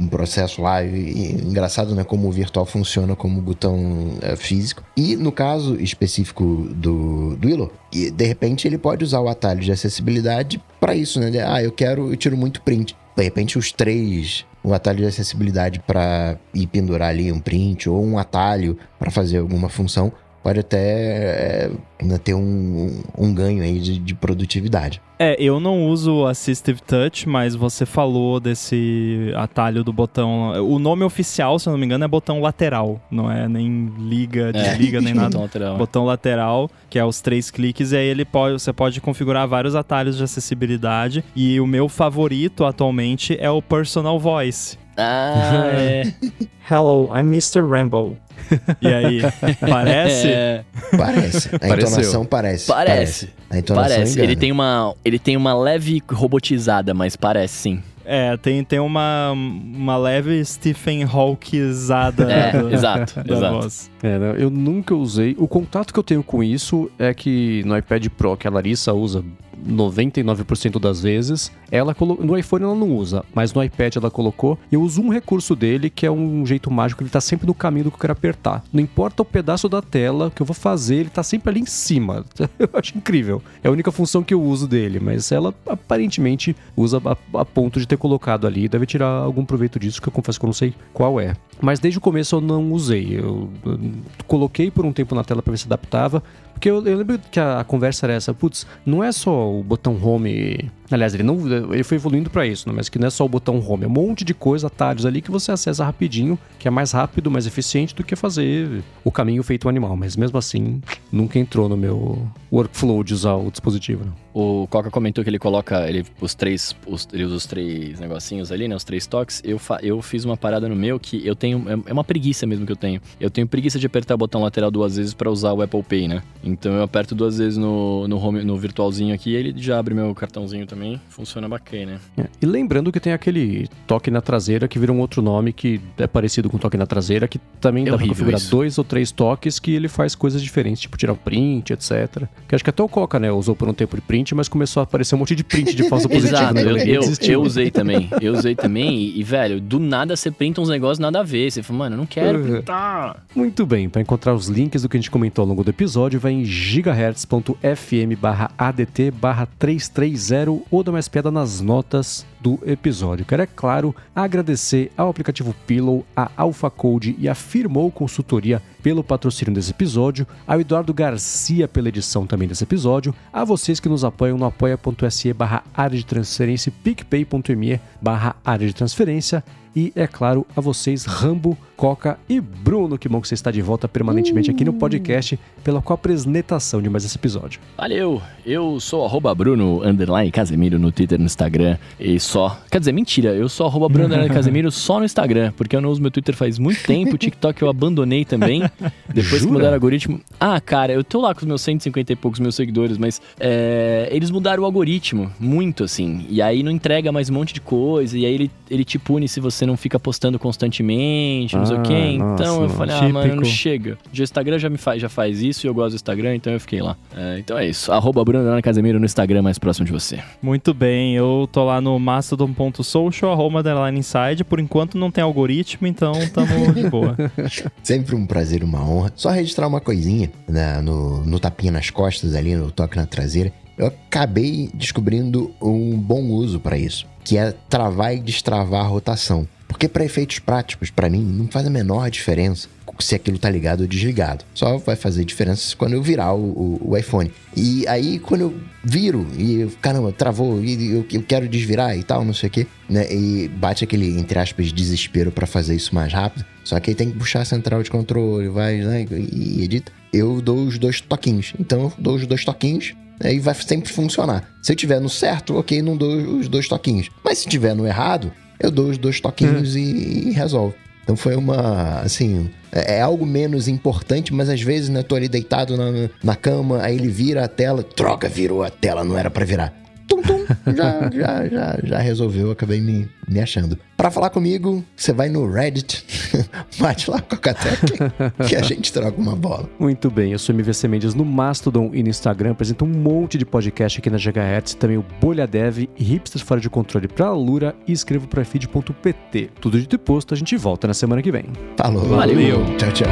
um processo lá. E, e engraçado, né? Como o virtual funciona como botão é, físico. E no caso específico do, do Willow, e, de repente ele pode usar o atalho de acessibilidade para isso, né? Ah, eu quero, eu tiro muito print. De repente, os três, um atalho de acessibilidade para ir pendurar ali um print, ou um atalho para fazer alguma função, pode até é, ainda ter um, um ganho aí de, de produtividade. É, eu não uso o Assistive Touch, mas você falou desse atalho do botão. O nome oficial, se eu não me engano, é botão lateral. Não é nem liga, desliga, nem [laughs] nada. Botão lateral. Botão lateral, que é os três cliques, e aí ele pode, você pode configurar vários atalhos de acessibilidade. E o meu favorito atualmente é o Personal Voice. Ah, é. [laughs] Hello, I'm Mr. Rambo. E aí, parece? [laughs] É, Parece. A Pareceu. entonação parece. Parece. A entonação parece. engana. Ele tem, uma, ele tem uma leve robotizada, mas parece sim. É, tem, tem uma, uma leve Stephen Hawkizada É, da, exato, [laughs] da exato. voz. É, né, eu nunca usei. O contato que eu tenho com isso é que no iPad Pro, que a Larissa usa 99% das vezes, ela colo... no iPhone ela não usa, mas no iPad ela colocou. Eu uso um recurso dele que é um jeito mágico, ele tá sempre no caminho do que eu quero apertar. Não importa o pedaço da tela que eu vou fazer, ele tá sempre ali em cima. [laughs] Eu acho incrível. É a única função que eu uso dele, mas ela aparentemente usa a, ponto de ter colocado ali. Deve tirar algum proveito disso, que eu confesso que eu não sei qual é. Mas desde o começo eu não usei. Eu coloquei por um tempo na tela para ver se adaptava. Porque eu, eu lembro que a, a conversa era essa, putz, não é só o botão home. Aliás, ele não ele foi evoluindo para isso, né? mas que não é só o botão home, é um monte de coisa, atalhos ali que você acessa rapidinho, que é mais rápido, mais eficiente do que fazer o caminho feito um animal. Mas mesmo assim, nunca entrou no meu workflow de usar o dispositivo. Não. O Coca comentou que ele coloca ele, os três, os, ele usa os três negocinhos ali, né? Os três toques. Eu, fa, eu fiz uma parada no meu que eu tenho. É, é uma preguiça mesmo que eu tenho. Eu tenho preguiça de apertar o botão lateral duas vezes para usar o Apple Pay, né? Então eu aperto duas vezes no, no, home, no virtualzinho aqui e ele já abre meu cartãozinho também. Funciona bacana. É. E lembrando que tem aquele toque na traseira que vira um outro nome que é parecido com toque na traseira, que também É dá pra configurar isso. dois ou três toques que ele faz coisas diferentes, tipo tirar o print, etc. Que acho que até o Coca, né, usou por um tempo de print, mas começou a aparecer um monte de print de falso [laughs] positivo. Exato, né? eu, eu, eu usei também. Eu usei também e, e, velho, do nada você printa uns negócios nada a ver. Você fala, mano, eu não quero Uhum. printar. Muito bem, para encontrar os links do que a gente comentou ao longo do episódio, vai em gigahertz.fm barra ADT barra 330 ou dá mais piada nas notas do episódio. Quero, é claro, agradecer ao aplicativo Pillow, a Alpha Code e a Firmou Consultoria pelo patrocínio desse episódio, ao Eduardo Garcia pela edição também desse episódio, a vocês que nos apoiam no apoia.se barra área de transferência e picpay.me barra área de transferência e, é claro, a vocês, Rambo, Coca e Bruno. Que bom que você está de volta permanentemente aqui no podcast pela co-apresentação de mais esse episódio. Valeu, eu sou arroba Bruno underline Casemiro no Twitter e no Instagram e só. Quer dizer, mentira, eu sou arroba Bruno underline [laughs] Casemiro só no Instagram, porque eu não uso meu Twitter faz muito tempo, o TikTok eu abandonei também, [laughs] depois que Jura? mudaram o algoritmo. Ah, cara, eu tô lá com os meus 150 e poucos mil seguidores, mas é, eles mudaram o algoritmo muito, assim, e aí não entrega mais um monte de coisa, e aí ele, ele te pune se você não fica postando constantemente, não sei o Ah, quê. nossa, Então eu falei, ah, mano, chega. O Instagram já me faz, já faz isso e eu gosto do Instagram, então eu fiquei lá. É, então é isso. Arroba Bruno Casemiro no Instagram mais próximo de você. Muito bem, eu tô lá no mastodon.social, arroba inside. Por enquanto não tem algoritmo, então tamo [laughs] de boa. Sempre um prazer, uma honra. Só registrar uma coisinha né, no, no tapinha nas costas ali, no toque na traseira. Eu acabei descobrindo um bom uso para isso, que é travar e destravar a rotação. Porque para efeitos práticos, para mim, não faz a menor diferença se aquilo tá ligado ou desligado. Só vai fazer diferença quando eu virar o, o- o iPhone. E aí, quando eu viro e eu, caramba, travou e eu, eu quero desvirar e tal, não sei o quê, né? E bate aquele, entre aspas, desespero para fazer isso mais rápido. Só que aí tem que puxar a central de controle, vai, né? E edita. Eu dou os dois toquinhos. Então eu dou os dois toquinhos aí vai sempre funcionar. Se eu tiver no certo, ok, não dou os dois toquinhos. Mas se tiver no errado, eu dou os dois toquinhos e, e resolve. Então foi uma, assim, é é algo menos importante, mas às vezes, né, tô ali deitado na, na cama, aí ele vira a tela, droga, virou a tela, não era pra virar. Tum, tum, já, já, já, já resolveu, acabei me, me achando. Pra falar comigo, você vai no Reddit, [laughs] bate lá com a Catec, que a gente troca uma bola. Muito bem, eu sou MVC Mendes no Mastodon e no Instagram, apresento um monte de podcast aqui na GHz, também o Bolha Dev e Hipsters Fora de Controle pra Lura e escrevo pra feed.pt. Tudo dito e posto, a gente volta na semana que vem. Falou. Valeu. Tchau, tchau.